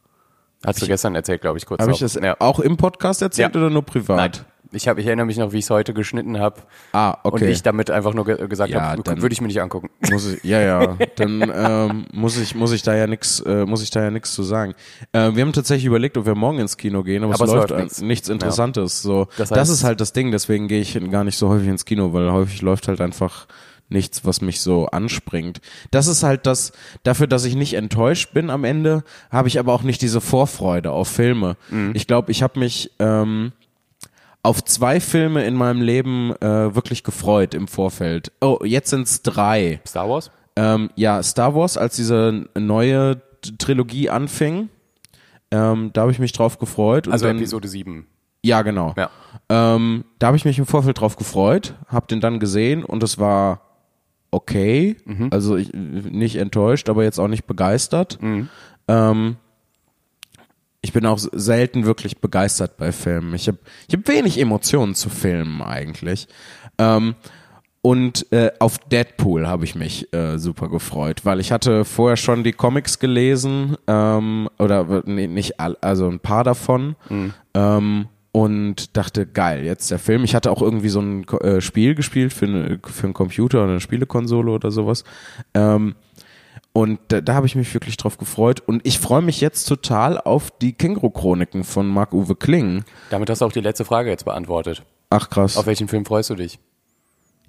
[SPEAKER 2] Hast du gestern erzählt, glaube ich, kurz.
[SPEAKER 1] Habe ich das
[SPEAKER 2] ja.
[SPEAKER 1] auch im Podcast erzählt
[SPEAKER 2] Ja.
[SPEAKER 1] oder nur privat?
[SPEAKER 2] Nein. Ich, hab, ich erinnere mich noch, wie ich es heute geschnitten habe.
[SPEAKER 1] Ah, okay.
[SPEAKER 2] Und ich damit einfach nur ge gesagt
[SPEAKER 1] Ja,
[SPEAKER 2] habe,
[SPEAKER 1] dann-
[SPEAKER 2] würde ich mir nicht angucken.
[SPEAKER 1] Muss ich, ja, ja, dann ähm, muss ich muss ich da ja nix äh, muss ich da ja nichts zu sagen. Äh, wir haben tatsächlich überlegt, ob wir morgen ins Kino gehen, aber,
[SPEAKER 2] Aber
[SPEAKER 1] es läuft,
[SPEAKER 2] nichts.
[SPEAKER 1] nichts Interessantes. So,
[SPEAKER 2] Das
[SPEAKER 1] das,
[SPEAKER 2] heißt-
[SPEAKER 1] ist halt das Ding. Deswegen gehe ich gar nicht so häufig ins Kino, weil häufig läuft halt einfach nichts, was mich so anspringt. Das ist halt das dafür, dass ich nicht enttäuscht bin am Ende, habe ich aber auch nicht diese Vorfreude auf Filme.
[SPEAKER 2] Mhm.
[SPEAKER 1] Ich glaube, ich habe mich ähm, auf zwei Filme in meinem Leben äh, wirklich gefreut im Vorfeld. Oh, jetzt sind's drei.
[SPEAKER 2] Star Wars?
[SPEAKER 1] Ähm, ja, Star Wars, als diese neue Trilogie anfing, ähm, da habe ich mich drauf gefreut.
[SPEAKER 2] Also
[SPEAKER 1] dann,
[SPEAKER 2] Episode 7.
[SPEAKER 1] Ja, genau.
[SPEAKER 2] Ja.
[SPEAKER 1] Ähm, da habe ich mich im Vorfeld drauf gefreut, habe den dann gesehen und es war okay.
[SPEAKER 2] Mhm.
[SPEAKER 1] Also ich, nicht enttäuscht, aber jetzt auch nicht begeistert.
[SPEAKER 2] Mhm.
[SPEAKER 1] Ähm, ich bin auch selten wirklich begeistert bei Filmen. Ich habe ich hab wenig Emotionen zu Filmen eigentlich. Ähm, und äh, auf Deadpool habe ich mich äh, super gefreut, weil ich hatte vorher schon die Comics gelesen ähm, oder nee, nicht all, also ein paar davon ähm, und dachte geil jetzt der Film. Ich hatte auch irgendwie so ein äh, Spiel gespielt für, eine, für einen Computer oder eine Spielekonsole oder sowas. Ähm, und da, da habe ich mich wirklich drauf gefreut. Und ich freue mich jetzt total auf die Känguru-Chroniken von Marc-Uwe Kling.
[SPEAKER 2] Damit hast du auch die letzte Frage jetzt beantwortet.
[SPEAKER 1] Ach krass.
[SPEAKER 2] Auf welchen Film freust du dich?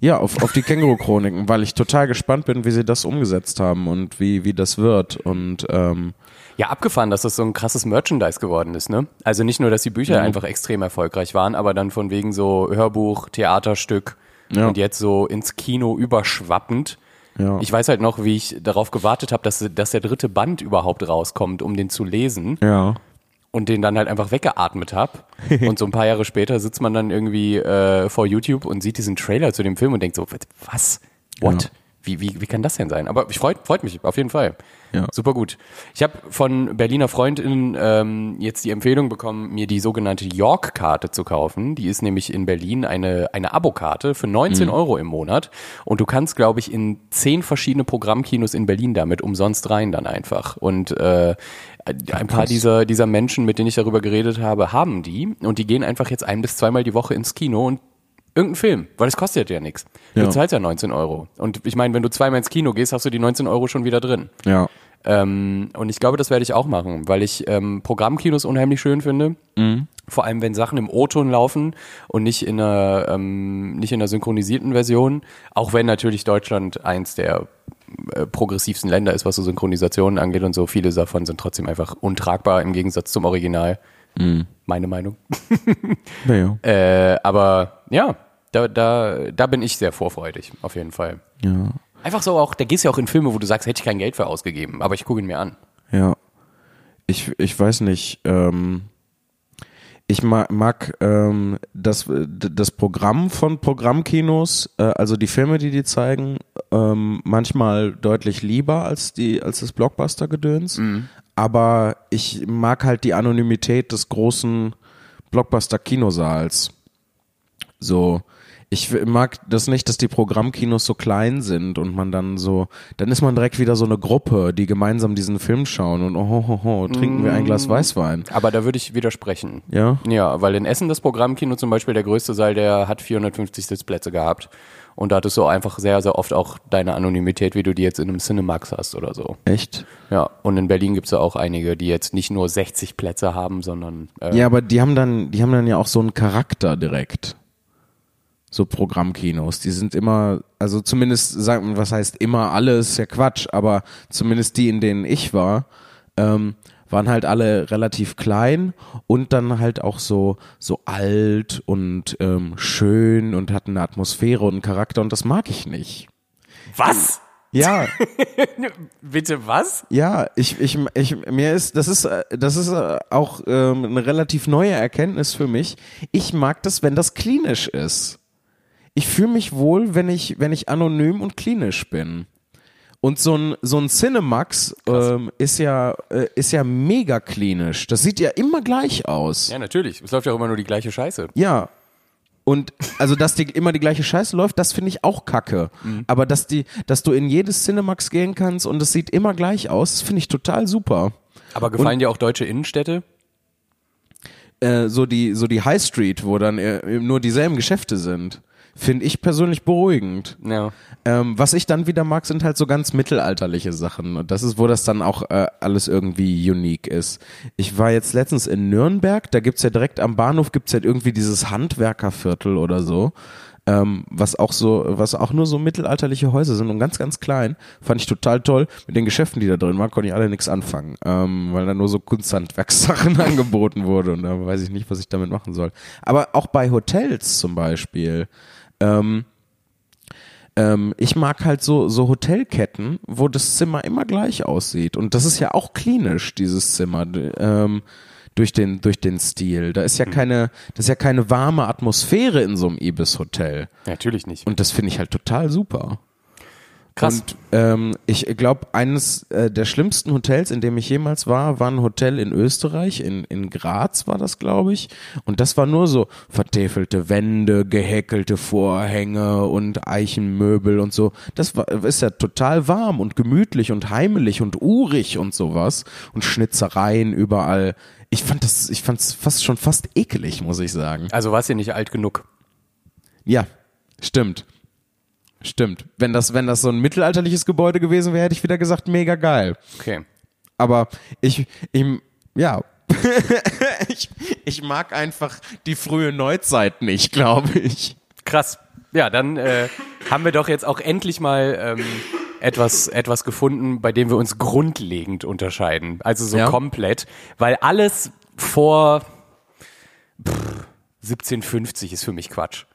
[SPEAKER 1] Ja, auf, auf die Känguru-Chroniken, weil ich total gespannt bin, wie sie das umgesetzt haben und wie, wie das wird. Und ähm,
[SPEAKER 2] Ja, abgefahren, dass das so ein krasses Merchandise geworden ist, ne? Also nicht nur, dass die Bücher
[SPEAKER 1] Mhm.
[SPEAKER 2] einfach extrem erfolgreich waren, aber dann von wegen so Hörbuch, Theaterstück
[SPEAKER 1] Ja.
[SPEAKER 2] und jetzt so ins Kino überschwappend.
[SPEAKER 1] Ja.
[SPEAKER 2] Ich weiß halt noch, wie ich darauf gewartet habe, dass, dass der dritte Band überhaupt rauskommt, um den zu lesen
[SPEAKER 1] ja.
[SPEAKER 2] und den dann halt einfach weggeatmet hab. und so ein paar Jahre später sitzt man dann irgendwie äh, vor YouTube und sieht diesen Trailer zu dem Film und denkt so, was? What?
[SPEAKER 1] Ja.
[SPEAKER 2] Wie, wie, wie kann das denn sein? Aber ich freut, freut mich auf jeden Fall.
[SPEAKER 1] Ja.
[SPEAKER 2] Super gut. Ich habe von Berliner Freundinnen ähm, jetzt die Empfehlung bekommen, mir die sogenannte York-Karte zu kaufen. Die ist nämlich in Berlin eine, eine Abokarte für 19 Euro im Monat. Und du kannst, glaube ich, in zehn verschiedene Programmkinos in Berlin damit umsonst rein dann einfach. Und äh, ein paar dieser, dieser Menschen, mit denen ich darüber geredet habe, haben die. Und die gehen einfach jetzt ein bis zweimal die Woche ins Kino und irgendein Film, weil es kostet ja nichts. Du
[SPEAKER 1] Ja.
[SPEAKER 2] zahlst ja 19 Euro. Und ich meine, wenn du zweimal ins Kino gehst, hast du die 19 Euro schon wieder drin.
[SPEAKER 1] Ja.
[SPEAKER 2] Ähm, und ich glaube, das werde ich auch machen, weil ich ähm, Programmkinos unheimlich schön finde. Vor allem, wenn Sachen im O-Ton laufen und nicht in einer, ähm, nicht in einer synchronisierten Version. Auch wenn natürlich Deutschland eins der äh, progressivsten Länder ist, was so Synchronisationen angeht und so. Viele davon sind trotzdem einfach untragbar im Gegensatz zum Original. Meine Meinung.
[SPEAKER 1] Ja, ja.
[SPEAKER 2] Äh, aber ja, da, da, da bin ich sehr vorfreudig, auf jeden Fall.
[SPEAKER 1] ja.
[SPEAKER 2] Einfach so auch, da gehst du ja auch in Filme, wo du sagst, hätte ich kein Geld für ausgegeben, aber ich gucke ihn mir an.
[SPEAKER 1] Ja. Ich, ich weiß nicht. Ähm, ich mag, mag ähm, das, das Programm von Programmkinos, äh, also die Filme, die die zeigen, ähm, manchmal deutlich lieber als, die, als das Blockbuster-Gedöns. Aber ich mag halt die Anonymität des großen Blockbuster-Kinosaals. So, ich mag das nicht, dass die Programmkinos so klein sind und man dann so, dann ist man direkt wieder so eine Gruppe, die gemeinsam diesen Film schauen und oh, ho, ho, trinken wir ein Glas Weißwein.
[SPEAKER 2] Aber da würde ich widersprechen.
[SPEAKER 1] Ja?
[SPEAKER 2] Ja, weil in Essen das Programmkino zum Beispiel, der größte Saal, der hat 450 Sitzplätze gehabt. Und da hattest du einfach sehr, sehr oft auch deine Anonymität, wie du die jetzt in einem Cinemax hast oder so.
[SPEAKER 1] Echt?
[SPEAKER 2] Ja, und in Berlin gibt's ja auch einige, die jetzt nicht nur 60 Plätze haben, sondern äh,
[SPEAKER 1] Ja, aber die haben dann, die haben dann ja auch so einen Charakter direkt. So Programmkinos. Die sind immer, also zumindest, sagen, was heißt immer alles, ist ja Quatsch, aber zumindest die, in denen ich war, ähm, waren halt alle relativ klein und dann halt auch so, so alt und ähm, schön und hatten eine Atmosphäre und einen Charakter und das mag ich nicht.
[SPEAKER 2] Was?
[SPEAKER 1] Ja,
[SPEAKER 2] Bitte was?
[SPEAKER 1] ja, ich, ich, ich, mir ist, das ist, äh, das ist äh, auch ähm, eine relativ neue Erkenntnis für mich. Ich mag das, wenn das klinisch ist. Ich fühle mich wohl, wenn ich, wenn ich anonym und klinisch bin. Und so ein, so ein Cinemax ähm, ist ja, äh, ist ja mega klinisch. Das sieht ja immer gleich aus.
[SPEAKER 2] Ja, natürlich. Es läuft ja auch immer nur die gleiche Scheiße.
[SPEAKER 1] Ja. Und also, dass die immer die gleiche Scheiße läuft, das finde ich auch kacke. Aber dass die, dass du in jedes Cinemax gehen kannst und es sieht immer gleich aus, das finde ich total super.
[SPEAKER 2] Aber gefallen dir auch deutsche Innenstädte?
[SPEAKER 1] Äh, so die, so die High Street, wo dann äh, nur dieselben Geschäfte sind, finde ich persönlich beruhigend.
[SPEAKER 2] Ja.
[SPEAKER 1] Ähm, was ich dann wieder mag, sind halt so ganz mittelalterliche Sachen. Und das ist, wo das dann auch äh, alles irgendwie unique ist. Ich war jetzt letztens in Nürnberg, da gibt's ja direkt am Bahnhof gibt's halt irgendwie dieses Handwerkerviertel oder so. Ähm, was auch so, was auch nur so mittelalterliche Häuser sind und ganz, ganz klein. Fand ich total toll. Mit den Geschäften, die da drin waren, konnte ich alle nichts anfangen, ähm, weil da nur so Kunsthandwerkssachen angeboten wurde und da weiß ich nicht, was ich damit machen soll. Aber auch bei Hotels zum Beispiel. Ähm, ähm, ich mag halt so, so Hotelketten, wo das Zimmer immer gleich aussieht. Und das ist ja auch klinisch, dieses Zimmer, ähm, durch den, durch den Stil. Da ist ja keine, das ist ja keine warme Atmosphäre in so einem Ibis-Hotel.
[SPEAKER 2] Natürlich nicht.
[SPEAKER 1] Und das finde ich halt total super.
[SPEAKER 2] Krass.
[SPEAKER 1] Und ähm, ich glaube, eines äh, der schlimmsten Hotels, in dem ich jemals war, war ein Hotel in Österreich, in, in Graz war das, glaube ich. Und das war nur so vertäfelte Wände, gehäkelte Vorhänge und Eichenmöbel und so. Das war, ist ja total warm und gemütlich und heimelig und urig und sowas. Und Schnitzereien überall. Ich fand das, ich fand's fast schon fast ekelig, muss ich sagen.
[SPEAKER 2] Also warst du nicht alt genug.
[SPEAKER 1] Ja, stimmt. Stimmt. Wenn das, wenn das so ein mittelalterliches Gebäude gewesen wäre, hätte ich wieder gesagt, mega geil.
[SPEAKER 2] Okay.
[SPEAKER 1] Aber ich, ich ja. ich, ich mag einfach die frühe Neuzeit nicht, glaube ich.
[SPEAKER 2] Krass. Ja, dann äh, haben wir doch jetzt auch endlich mal ähm, etwas, etwas gefunden, bei dem wir uns grundlegend unterscheiden. Also so
[SPEAKER 1] Ja.
[SPEAKER 2] komplett. Weil alles vor pff, 1750 ist für mich Quatsch.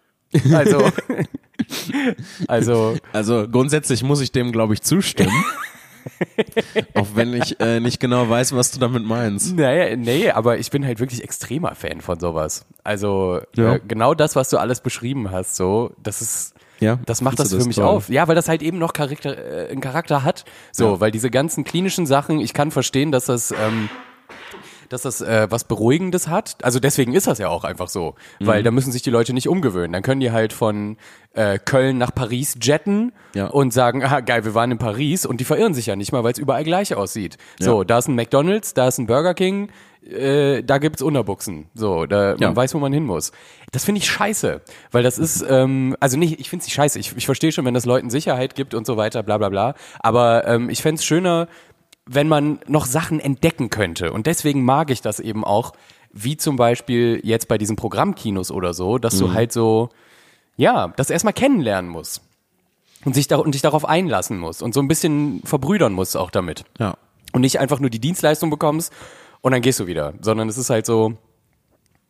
[SPEAKER 2] Also, also
[SPEAKER 1] Also grundsätzlich muss ich dem, glaube ich, zustimmen. Auch wenn ich äh, nicht genau weiß, was du damit meinst.
[SPEAKER 2] Naja, nee, aber ich bin halt wirklich extremer Fan von sowas. Also
[SPEAKER 1] Ja.
[SPEAKER 2] äh, genau das, was du alles beschrieben hast, so, das ist,
[SPEAKER 1] Ja,
[SPEAKER 2] das macht das für
[SPEAKER 1] du
[SPEAKER 2] mich
[SPEAKER 1] toll?
[SPEAKER 2] auf. Ja, weil das halt eben noch Charakter, äh, einen Charakter hat. So,
[SPEAKER 1] Ja.
[SPEAKER 2] weil diese ganzen klinischen Sachen, ich kann verstehen, dass das, ähm, dass das äh, was Beruhigendes hat. Also deswegen ist das ja auch einfach so,
[SPEAKER 1] Mhm.
[SPEAKER 2] weil da müssen sich die Leute nicht umgewöhnen. Dann können die halt von äh, Köln nach Paris jetten
[SPEAKER 1] Ja.
[SPEAKER 2] und sagen, ah, geil, wir waren in Paris und die verirren sich ja nicht mal, weil es überall gleich aussieht. So,
[SPEAKER 1] Ja.
[SPEAKER 2] da ist ein McDonald's, da ist ein Burger King, äh, da gibt's Unterbuchsen. So, da
[SPEAKER 1] Ja.
[SPEAKER 2] man weiß, wo man hin muss. Das finde ich scheiße, weil das ist, ähm, also nicht, ich finde es nicht scheiße. Ich, ich verstehe schon, wenn das Leuten Sicherheit gibt und so weiter, bla bla bla. Aber ähm, ich fände es schöner, wenn man noch Sachen entdecken könnte. Und deswegen mag ich das eben auch, wie zum Beispiel jetzt bei diesen Programmkinos oder so, dass
[SPEAKER 1] Mhm.
[SPEAKER 2] du halt so, ja, das erstmal kennenlernen musst. Und sich da, und dich darauf einlassen musst und so ein bisschen verbrüdern musst auch damit
[SPEAKER 1] Ja.
[SPEAKER 2] und nicht einfach nur die Dienstleistung bekommst und dann gehst du wieder, sondern es ist halt so,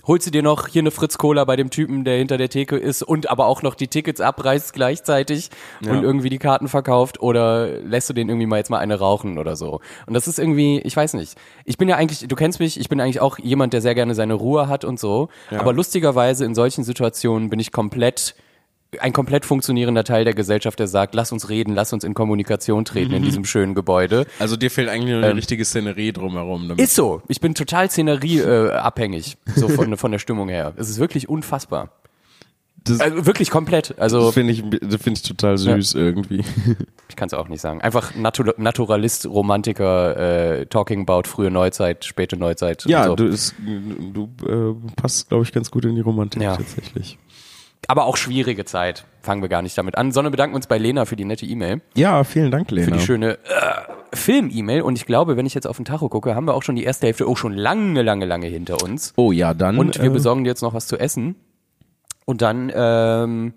[SPEAKER 2] holst du dir noch hier eine Fritz Cola bei dem Typen, der hinter der Theke ist und aber auch noch die Tickets abreißt gleichzeitig und irgendwie die Karten verkauft oder lässt du den irgendwie mal jetzt mal eine rauchen oder so. Und das ist irgendwie, ich weiß nicht. Ich bin ja eigentlich, du kennst mich, ich bin eigentlich auch jemand, der sehr gerne seine Ruhe hat und so, aber lustigerweise in solchen Situationen bin ich komplett ein komplett funktionierender Teil der Gesellschaft, der sagt, lass uns reden, lass uns in Kommunikation treten in diesem schönen Gebäude.
[SPEAKER 1] Also dir fehlt eigentlich nur die richtige Szenerie drumherum.
[SPEAKER 2] Ist so. Ich bin total Szenerie äh, so von, von der Stimmung her. Es ist wirklich unfassbar.
[SPEAKER 1] Das-
[SPEAKER 2] Also wirklich komplett. Also
[SPEAKER 1] Das finde ich, das finde ich total süß irgendwie.
[SPEAKER 2] ich kann es auch nicht sagen. Einfach Natu Naturalist, Romantiker, äh, talking about frühe Neuzeit, späte Neuzeit.
[SPEAKER 1] Ja,
[SPEAKER 2] so.
[SPEAKER 1] du, ist, du äh, passt, glaube ich, ganz gut in die Romantik
[SPEAKER 2] Ja.
[SPEAKER 1] tatsächlich.
[SPEAKER 2] Aber auch schwierige Zeit. Fangen wir gar nicht damit an, sondern bedanken uns bei Lena für die nette E-Mail,
[SPEAKER 1] Ja, vielen Dank, Lena.
[SPEAKER 2] für die schöne äh, Film-E-Mail. Und ich glaube, wenn ich jetzt auf den Tacho gucke, haben wir auch schon die erste Hälfte, oh, schon lange, lange, lange hinter uns.
[SPEAKER 1] oh ja, dann.
[SPEAKER 2] Und wir
[SPEAKER 1] äh,
[SPEAKER 2] besorgen dir jetzt noch was zu essen. Und dann ähm,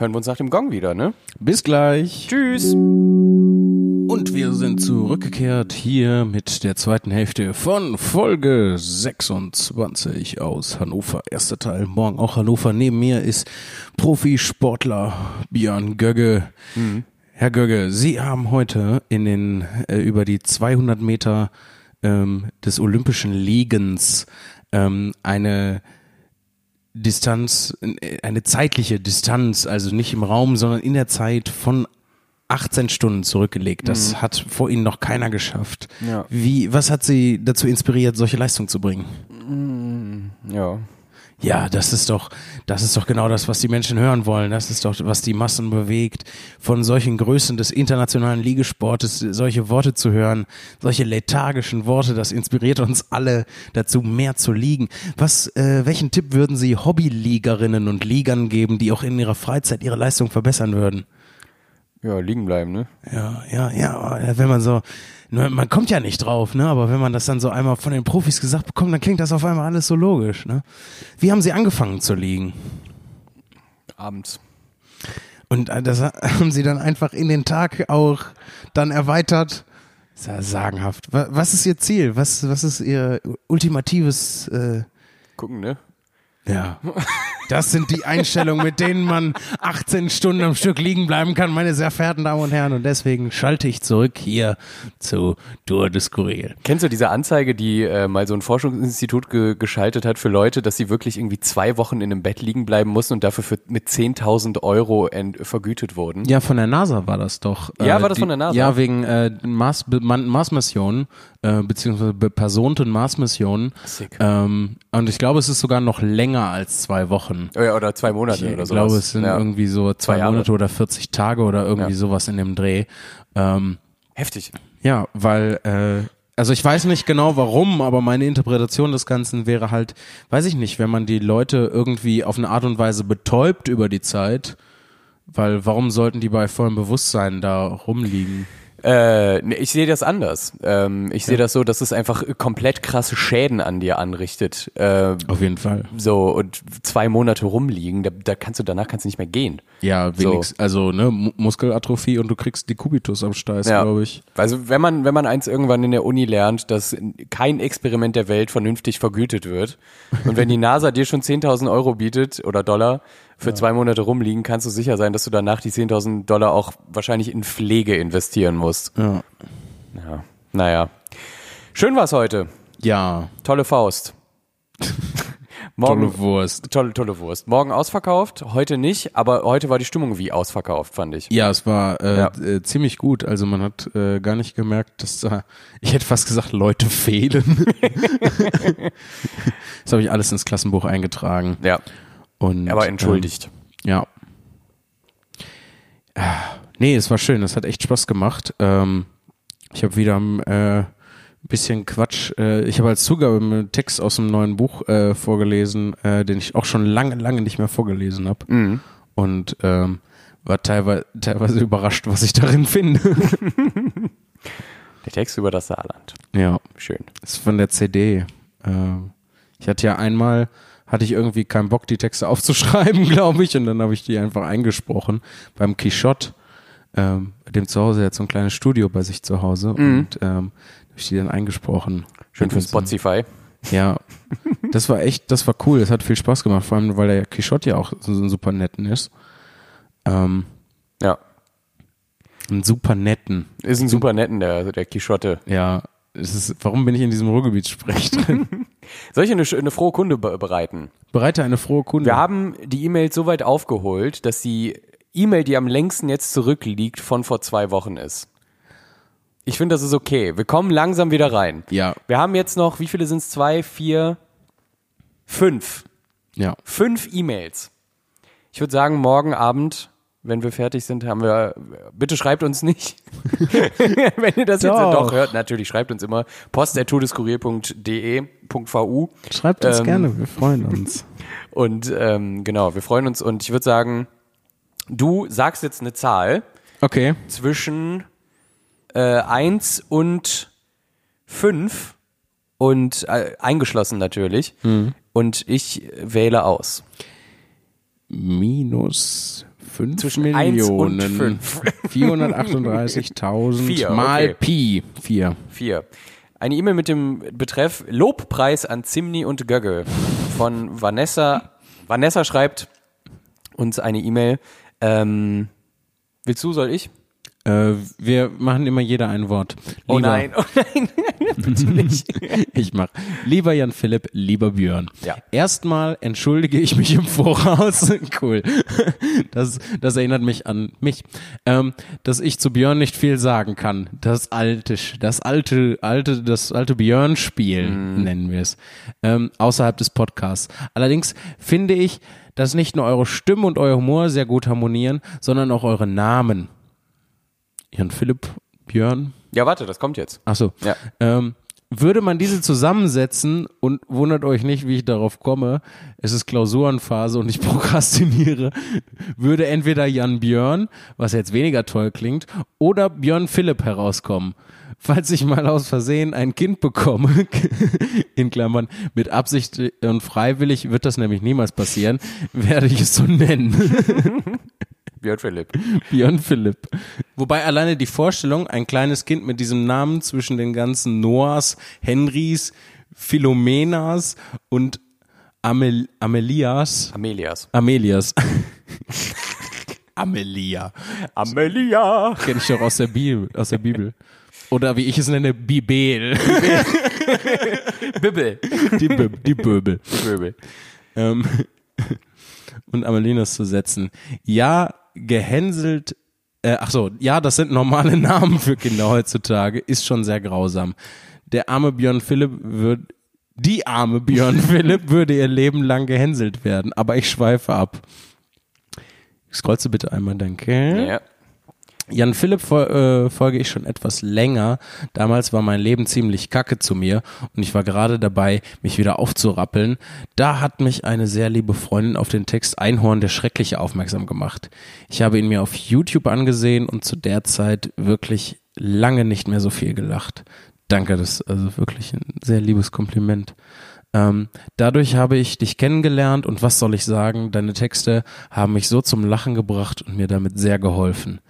[SPEAKER 2] hören wir uns nach dem Gong wieder, ne?
[SPEAKER 1] bis gleich.
[SPEAKER 2] Tschüss.
[SPEAKER 1] Und wir sind zurückgekehrt hier mit der zweiten Hälfte von Folge 26 aus Hannover. Erster Teil, morgen auch Hannover. Neben mir ist Profisportler Björn Gögge. Herr Gögge, Sie haben heute in den äh, über die 200 Meter ähm, des Olympischen Liegens ähm, eine Distanz, eine zeitliche Distanz, also nicht im Raum, sondern in der Zeit von 18 Stunden zurückgelegt. Das hat vor Ihnen noch keiner geschafft.
[SPEAKER 2] Ja.
[SPEAKER 1] Wie, was hat Sie dazu inspiriert, solche Leistung zu bringen?
[SPEAKER 2] Ja.
[SPEAKER 1] Ja, das ist doch, das ist doch genau das, was die Menschen hören wollen. Das ist doch, was die Massen bewegt. Von solchen Größen des internationalen Ligesportes solche Worte zu hören, solche lethargischen Worte, das inspiriert uns alle dazu, mehr zu liegen. Was, äh, welchen Tipp würden Sie Hobbyliegerinnen und Ligern geben, die auch in ihrer Freizeit ihre Leistung verbessern würden?
[SPEAKER 2] Ja, liegen bleiben, ne?
[SPEAKER 1] Ja, ja, ja, wenn man so, ne, man kommt ja nicht drauf, ne, aber wenn man das dann so einmal von den Profis gesagt bekommt, dann klingt das auf einmal alles so logisch, ne. Wie haben Sie angefangen zu liegen?
[SPEAKER 2] Abends.
[SPEAKER 1] Und äh, das haben Sie dann einfach in den Tag auch dann erweitert? Ja sagenhaft. Wa- Was ist Ihr Ziel? Was, was ist Ihr ultimatives, äh,
[SPEAKER 2] Gucken, ne?
[SPEAKER 1] ja. Das sind die Einstellungen, mit denen man 18 Stunden am Stück liegen bleiben kann, meine sehr verehrten Damen und Herren. Und deswegen schalte ich zurück hier zu Tour de Skurril.
[SPEAKER 2] Kennst du diese Anzeige, die äh, mal so ein Forschungsinstitut ge geschaltet hat für Leute, dass sie wirklich irgendwie zwei Wochen in einem Bett liegen bleiben mussten und dafür für, mit 10.000 Euro vergütet wurden?
[SPEAKER 1] Ja, von der NASA war das doch.
[SPEAKER 2] Ja, war das von der NASA?
[SPEAKER 1] Ja, wegen äh, Mars, Mars-Missionen, äh, beziehungsweise bepersonten Mars-Missionen. Ähm, und ich glaube, es ist sogar noch länger als zwei Wochen.
[SPEAKER 2] Ja, oder zwei Monate
[SPEAKER 1] Ich
[SPEAKER 2] oder so.
[SPEAKER 1] glaube, es sind
[SPEAKER 2] ja.
[SPEAKER 1] irgendwie so zwei,
[SPEAKER 2] Zwei.
[SPEAKER 1] Monate oder 40 Tage oder irgendwie
[SPEAKER 2] Ja.
[SPEAKER 1] sowas in dem Dreh. Ähm,
[SPEAKER 2] Heftig.
[SPEAKER 1] ja, weil, äh, also ich weiß nicht genau warum, aber meine Interpretation des Ganzen wäre halt, weiß ich nicht, wenn man die Leute irgendwie auf eine Art und Weise betäubt über die Zeit, weil warum sollten die bei vollem Bewusstsein da rumliegen?
[SPEAKER 2] Äh, nee, ich sehe das anders. Ähm, ich sehe das so, dass es einfach komplett krasse Schäden an dir anrichtet. Äh,
[SPEAKER 1] Auf jeden Fall.
[SPEAKER 2] so und zwei Monate rumliegen, da, da kannst du danach kannst du nicht mehr gehen.
[SPEAKER 1] Ja, wenigstens, also ne, Mu- Muskelatrophie und du kriegst die Kubitus am Steiß,
[SPEAKER 2] Ja.
[SPEAKER 1] glaube ich.
[SPEAKER 2] Also wenn man wenn man eins irgendwann in der Uni lernt, dass kein Experiment der Welt vernünftig vergütet wird und wenn die NASA dir schon 10.000 Euro bietet oder Dollar für zwei Monate rumliegen, kannst du sicher sein, dass du danach die 10.000 Dollar auch wahrscheinlich in Pflege investieren musst.
[SPEAKER 1] Ja.
[SPEAKER 2] Ja, naja. Schön war's heute.
[SPEAKER 1] Ja,
[SPEAKER 2] Tolle Faust. Morgen,
[SPEAKER 1] tolle Wurst.
[SPEAKER 2] tolle, tolle Wurst. Morgen ausverkauft, heute nicht, aber heute war die Stimmung wie ausverkauft, fand ich.
[SPEAKER 1] Ja, es war äh,
[SPEAKER 2] Ja.
[SPEAKER 1] äh, ziemlich gut. Also man hat äh, gar nicht gemerkt, dass da, ich hätte fast gesagt, Leute fehlen. das habe ich alles ins Klassenbuch eingetragen.
[SPEAKER 2] Ja,
[SPEAKER 1] Und,
[SPEAKER 2] er war entschuldigt.
[SPEAKER 1] Ähm, ja. Ah, Nee, es war schön. Es hat echt Spaß gemacht. Ähm, ich habe wieder äh, ein bisschen Quatsch. Äh, ich habe als Zugabe einen Text aus einem neuen Buch äh, vorgelesen, äh, den ich auch schon lange, lange nicht mehr vorgelesen habe.
[SPEAKER 2] Mhm.
[SPEAKER 1] Und ähm, war teilweise, teilweise überrascht, was ich darin finde.
[SPEAKER 2] Der Text über das Saarland.
[SPEAKER 1] ja,
[SPEAKER 2] Schön.
[SPEAKER 1] ist von der CD. Ähm, ich hatte ja einmal, hatte ich irgendwie keinen Bock, die Texte aufzuschreiben, glaube ich, und dann habe ich die einfach eingesprochen beim Quichotte. Ähm, dem zu Hause, er hat so ein kleines Studio bei sich zu Hause und ähm, habe ich die dann eingesprochen.
[SPEAKER 2] Schön für Spotify.
[SPEAKER 1] Ja, das war echt, das war cool. Das hat viel Spaß gemacht, vor allem, weil der Quichotte ja auch so ein super netten ist. Ähm,
[SPEAKER 2] Ja.
[SPEAKER 1] ein super netten.
[SPEAKER 2] Ist ein super netten, der, der Quixote.
[SPEAKER 1] Ja, ist, warum bin ich in diesem Ruhrgebietssprech drin?
[SPEAKER 2] Soll ich eine, eine frohe Kunde be bereiten?
[SPEAKER 1] Bereite eine frohe Kunde.
[SPEAKER 2] Wir haben die E-Mails so weit aufgeholt, dass die E-Mail, die am längsten jetzt zurückliegt, von vor zwei Wochen ist. Ich finde, das ist okay. Wir kommen langsam wieder rein.
[SPEAKER 1] ja,
[SPEAKER 2] Wir haben jetzt noch, wie viele sind es? Zwei, vier, fünf.
[SPEAKER 1] ja.
[SPEAKER 2] Fünf E-Mails. Ich würde sagen, morgen Abend, wenn wir fertig sind, haben wir, bitte schreibt uns nicht. wenn ihr das jetzt
[SPEAKER 1] Doch.
[SPEAKER 2] doch hört, natürlich schreibt uns immer post.tudeskurier.de.vu
[SPEAKER 1] Schreibt uns
[SPEAKER 2] Ähm,
[SPEAKER 1] gerne, wir freuen uns.
[SPEAKER 2] und ähm, genau, wir freuen uns und ich würde sagen, du sagst jetzt eine Zahl
[SPEAKER 1] Okay.
[SPEAKER 2] zwischen äh, 1 und 5 und äh, eingeschlossen natürlich und ich wähle aus.
[SPEAKER 1] Minus 5
[SPEAKER 2] Zwischen
[SPEAKER 1] Millionen.
[SPEAKER 2] fünf.
[SPEAKER 1] 438.000
[SPEAKER 2] Vier,
[SPEAKER 1] mal
[SPEAKER 2] okay.
[SPEAKER 1] Pi. 4.
[SPEAKER 2] Vier. Eine E-Mail mit dem Betreff Lobpreis an Zimni und Gögge von Vanessa. Vanessa schreibt uns eine E-Mail. Ähm, willst du, soll ich?
[SPEAKER 1] Äh, wir machen immer jeder ein Wort.
[SPEAKER 2] Oh
[SPEAKER 1] Lieber-
[SPEAKER 2] nein, oh nein, bitte nicht.
[SPEAKER 1] Ich mach. Lieber Jan Philipp, lieber Björn.
[SPEAKER 2] Ja.
[SPEAKER 1] Erstmal entschuldige ich mich im Voraus. cool. Das, das erinnert mich an mich. Ähm, dass ich zu Björn nicht viel sagen kann. Das alte, das alte, alte, das alte Björn-Spiel nennen wir es. Ähm, außerhalb des Podcasts. Allerdings finde ich, dass nicht nur eure Stimme und euer Humor sehr gut harmonieren, sondern auch eure Namen. Jan Philipp, Björn,
[SPEAKER 2] Ja, warte, das kommt jetzt.
[SPEAKER 1] Ach so.
[SPEAKER 2] Ja.
[SPEAKER 1] Ähm, würde man diese zusammensetzen und wundert euch nicht, wie ich darauf komme, es ist Klausurenphase und ich prokrastiniere, würde entweder Jan Björn, was jetzt weniger toll klingt, oder Björn Philipp herauskommen. Falls ich mal aus Versehen ein Kind bekomme, in Klammern, mit Absicht und freiwillig wird das nämlich niemals passieren, werde ich es so nennen.
[SPEAKER 2] Björn Philipp.
[SPEAKER 1] Björn Philipp. Wobei alleine die Vorstellung, ein kleines Kind mit diesem Namen zwischen den ganzen Noahs, Henrys, Philomenas und Amel Amelias,
[SPEAKER 2] Amelias.
[SPEAKER 1] Amelias. Amelia.
[SPEAKER 2] Amelia.
[SPEAKER 1] Kenne ich doch aus der Bibel, aus der Bibel. Oder wie ich es nenne, Bibel.
[SPEAKER 2] Bibbel.
[SPEAKER 1] Die, Bö die Böbel.
[SPEAKER 2] Bibbel.
[SPEAKER 1] ähm, und Amelinas zu setzen. Ja, gehänselt, äh, ach so, ja, das sind normale Namen für Kinder heutzutage, ist schon sehr grausam. Der arme Björn Philipp wird, die arme Björn Philipp würde ihr Leben lang gehänselt werden, aber ich schweife ab. Scrollst du bitte einmal, danke.
[SPEAKER 2] Ja.
[SPEAKER 1] Jan Philipp äh, folge ich schon etwas länger. Damals war mein Leben ziemlich kacke zu mir und ich war gerade dabei, mich wieder aufzurappeln. Da hat mich eine sehr liebe Freundin auf den Text Einhorn der Schreckliche aufmerksam gemacht. Ich habe ihn mir auf YouTube angesehen und zu der Zeit wirklich lange nicht mehr so viel gelacht. Danke, das ist also wirklich ein sehr liebes Kompliment. Ähm, dadurch habe ich dich kennengelernt und was soll ich sagen, deine Texte haben mich so zum Lachen gebracht und mir damit sehr geholfen.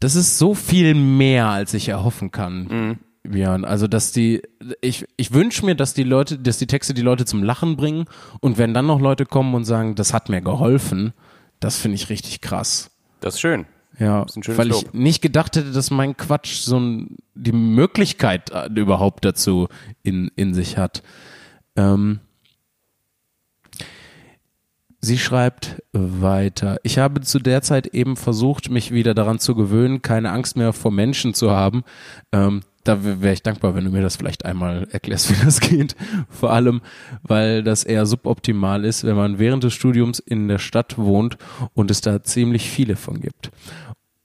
[SPEAKER 1] Das ist so viel mehr, als ich erhoffen kann. Björn, also dass die, ich, ich wünsche mir, dass die Leute, dass die Texte die Leute zum Lachen bringen und wenn dann noch Leute kommen und sagen, das hat mir geholfen, das finde ich richtig krass.
[SPEAKER 2] Das ist schön.
[SPEAKER 1] Ja,
[SPEAKER 2] ist
[SPEAKER 1] weil ich
[SPEAKER 2] Lob.
[SPEAKER 1] nicht gedacht hätte, dass mein Quatsch so ein, die Möglichkeit äh, überhaupt dazu in, in sich hat. Ähm, sie schreibt weiter. Ich habe zu der Zeit eben versucht, mich wieder daran zu gewöhnen, keine Angst mehr vor Menschen zu haben. Ähm, da wäre ich dankbar, wenn du mir das vielleicht einmal erklärst, wie das geht. Vor allem, weil das eher suboptimal ist, wenn man während des Studiums in der Stadt wohnt und es da ziemlich viele von gibt.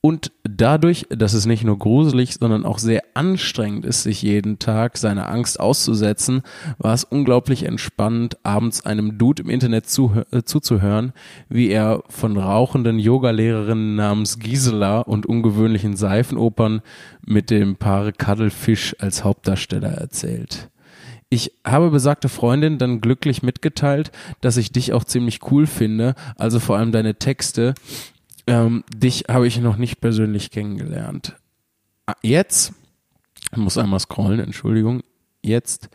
[SPEAKER 1] Und dadurch, dass es nicht nur gruselig, sondern auch sehr anstrengend ist, sich jeden Tag seiner Angst auszusetzen, war es unglaublich entspannend, abends einem Dude im Internet zuhö- äh, zuzuhören, wie er von rauchenden Yogalehrerinnen namens Gisela und ungewöhnlichen Seifenopern mit dem Paare Cuddlefish als Hauptdarsteller erzählt. Ich habe besagte Freundin dann glücklich mitgeteilt, dass ich dich auch ziemlich cool finde, also vor allem deine Texte, ähm, dich habe ich noch nicht persönlich kennengelernt. Ah, Jetzt, ich muss einmal scrollen, Entschuldigung. Jetzt,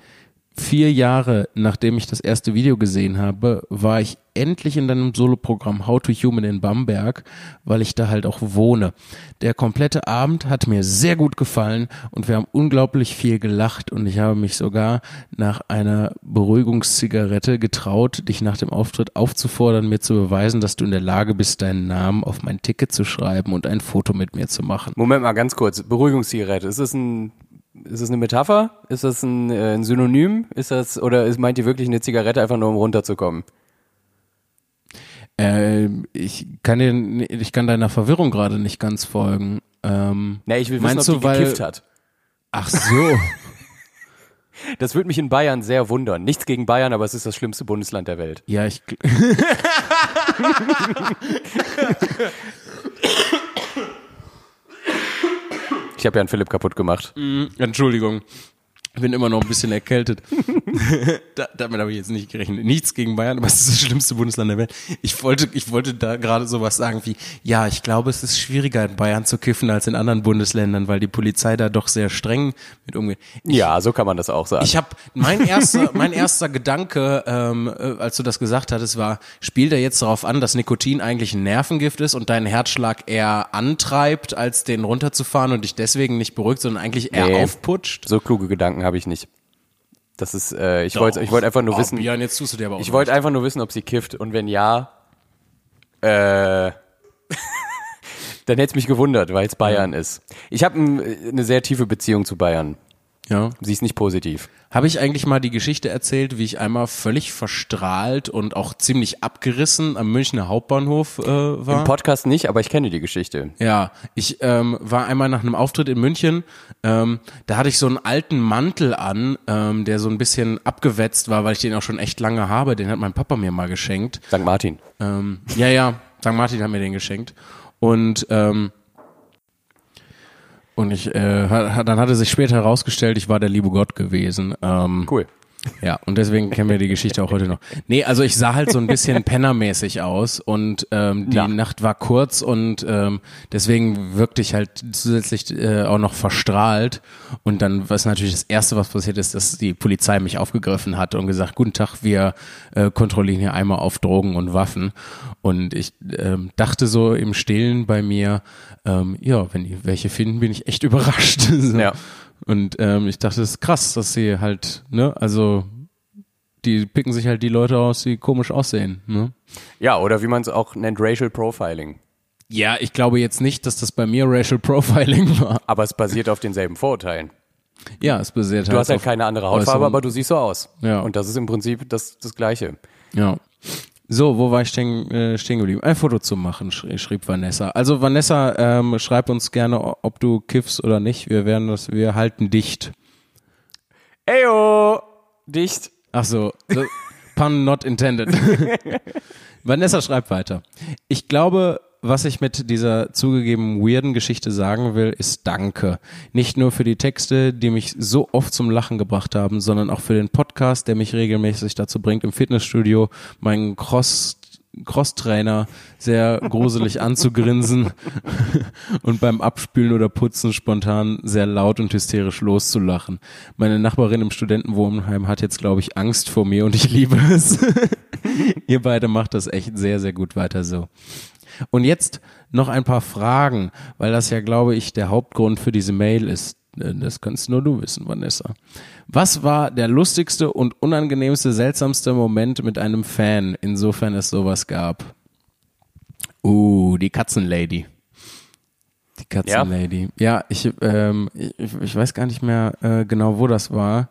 [SPEAKER 1] vier Jahre nachdem ich das erste Video gesehen habe, war ich endlich in deinem Soloprogramm How to Human in Bamberg, weil ich da halt auch wohne. Der komplette Abend hat mir sehr gut gefallen und wir haben unglaublich viel gelacht und ich habe mich sogar nach einer Beruhigungszigarette getraut, dich nach dem Auftritt aufzufordern, mir zu beweisen, dass du in der Lage bist, deinen Namen auf mein Ticket zu schreiben und ein Foto mit mir zu machen.
[SPEAKER 2] Moment mal ganz kurz. Beruhigungszigarette. Ist das ein, ist das eine Metapher? Ist das ein, äh, ein Synonym? Ist das, oder ist, meint ihr wirklich eine Zigarette einfach nur um runterzukommen?
[SPEAKER 1] Äh, ich kann dir, ich kann deiner Verwirrung gerade nicht ganz folgen. Ähm,
[SPEAKER 2] Na, ich will wissen,
[SPEAKER 1] Meinst
[SPEAKER 2] ob
[SPEAKER 1] du,
[SPEAKER 2] die
[SPEAKER 1] weil-
[SPEAKER 2] gekifft hat.
[SPEAKER 1] ach so.
[SPEAKER 2] Das würde mich in Bayern sehr wundern. Nichts gegen Bayern, aber es ist das schlimmste Bundesland der Welt.
[SPEAKER 1] ja, ich.
[SPEAKER 2] Ich habe ja einen Philipp kaputt gemacht.
[SPEAKER 1] Entschuldigung. Ich bin immer noch ein bisschen erkältet. da, damit habe ich jetzt nicht gerechnet. Nichts gegen Bayern, aber es ist das schlimmste Bundesland der Welt. Ich wollte, ich wollte da gerade sowas sagen wie, ja, ich glaube, es ist schwieriger in Bayern zu kiffen als in anderen Bundesländern, weil die Polizei da doch sehr streng mit umgeht. Ich,
[SPEAKER 2] Ja, so kann man das auch sagen.
[SPEAKER 1] ich habe mein erster, mein erster Gedanke, ähm, äh, als du das gesagt hattest, war, spielt er jetzt darauf an, dass Nikotin eigentlich ein Nervengift ist und deinen Herzschlag eher antreibt, als den runterzufahren und dich deswegen nicht beruhigt, sondern eigentlich eher
[SPEAKER 2] Nee.
[SPEAKER 1] aufputscht?
[SPEAKER 2] so kluge Gedanken habe ich nicht. Das ist, äh, ich wollte, ich wollte einfach nur
[SPEAKER 1] oh,
[SPEAKER 2] wissen,
[SPEAKER 1] Björn, jetzt tust du dir aber auch
[SPEAKER 2] ich wollte einfach nur wissen, ob sie kifft und wenn ja, äh, dann hätte es mich gewundert, weil es Bayern ist. Ich habe ein, eine sehr tiefe Beziehung zu Bayern.
[SPEAKER 1] Ja.
[SPEAKER 2] Sie ist nicht positiv.
[SPEAKER 1] Habe ich eigentlich mal die Geschichte erzählt, wie ich einmal völlig verstrahlt und auch ziemlich abgerissen am Münchner Hauptbahnhof äh, war?
[SPEAKER 2] Im Podcast nicht, aber ich kenne die Geschichte.
[SPEAKER 1] Ja, ich ähm, war einmal nach einem Auftritt in München, ähm, da hatte ich so einen alten Mantel an, ähm, der so ein bisschen abgewetzt war, weil ich den auch schon echt lange habe. Den hat mein Papa mir mal geschenkt.
[SPEAKER 2] St. Martin.
[SPEAKER 1] Ähm, ja, ja, St. Martin hat mir den geschenkt. Und ähm, und ich, äh, dann hatte sich später herausgestellt, ich war der liebe Gott gewesen. Ähm,
[SPEAKER 2] Cool.
[SPEAKER 1] Ja, und deswegen kennen wir die Geschichte auch heute noch. Nee, also ich sah halt so ein bisschen pennermäßig aus und ähm, die
[SPEAKER 2] Ja.
[SPEAKER 1] Nacht war kurz und ähm, deswegen wirkte ich halt zusätzlich äh, auch noch verstrahlt. Und dann, was natürlich das Erste, was passiert ist, dass die Polizei mich aufgegriffen hat und gesagt, guten Tag, wir äh, kontrollieren hier einmal auf Drogen und Waffen. Und ich ähm, dachte so im Stillen bei mir, ähm, ja, wenn die welche finden, bin ich echt überrascht. so.
[SPEAKER 2] Ja.
[SPEAKER 1] Und ähm, ich dachte, es ist krass, dass sie halt, ne, also die picken sich halt die Leute aus, die komisch aussehen, ne?
[SPEAKER 2] Ja, oder wie man es auch nennt, Racial Profiling.
[SPEAKER 1] Ja, ich glaube jetzt nicht, dass das bei mir Racial Profiling war.
[SPEAKER 2] Aber es basiert auf denselben Vorurteilen.
[SPEAKER 1] Ja, es basiert
[SPEAKER 2] Du hast halt keine andere Hautfarbe, aber du siehst so aus.
[SPEAKER 1] Ja.
[SPEAKER 2] Und das ist im Prinzip das, das Gleiche.
[SPEAKER 1] Ja. So, wo war ich stehen, äh, stehen geblieben? Ein Foto zu machen, schrie, schrieb Vanessa. Also Vanessa, ähm, schreib uns gerne, ob du kiffst oder nicht. Wir werden das, wir halten dicht.
[SPEAKER 2] Eyo! Dicht.
[SPEAKER 1] Ach so, so, pun not intended. Vanessa schreibt weiter. Ich glaube, was ich mit dieser zugegeben weirden Geschichte sagen will, ist Danke. Nicht nur für die Texte, die mich so oft zum Lachen gebracht haben, sondern auch für den Podcast, der mich regelmäßig dazu bringt, im Fitnessstudio meinen Cross Crosstrainer sehr gruselig anzugrinsen und beim Abspülen oder Putzen spontan sehr laut und hysterisch loszulachen. Meine Nachbarin im Studentenwohnheim hat jetzt, glaube ich, Angst vor mir und ich liebe es. Ihr beide macht das echt sehr, sehr gut weiter so. Und jetzt noch ein paar Fragen, weil das ja, glaube ich, der Hauptgrund für diese Mail ist. Äh, Das kannst nur du wissen, Vanessa. Was war der lustigste und unangenehmste, seltsamste Moment mit einem Fan, insofern es sowas gab? Uh, die Katzenlady. Die Katzenlady. Ja, ich, ähm, ich, ich weiß gar nicht mehr äh, genau, wo das war.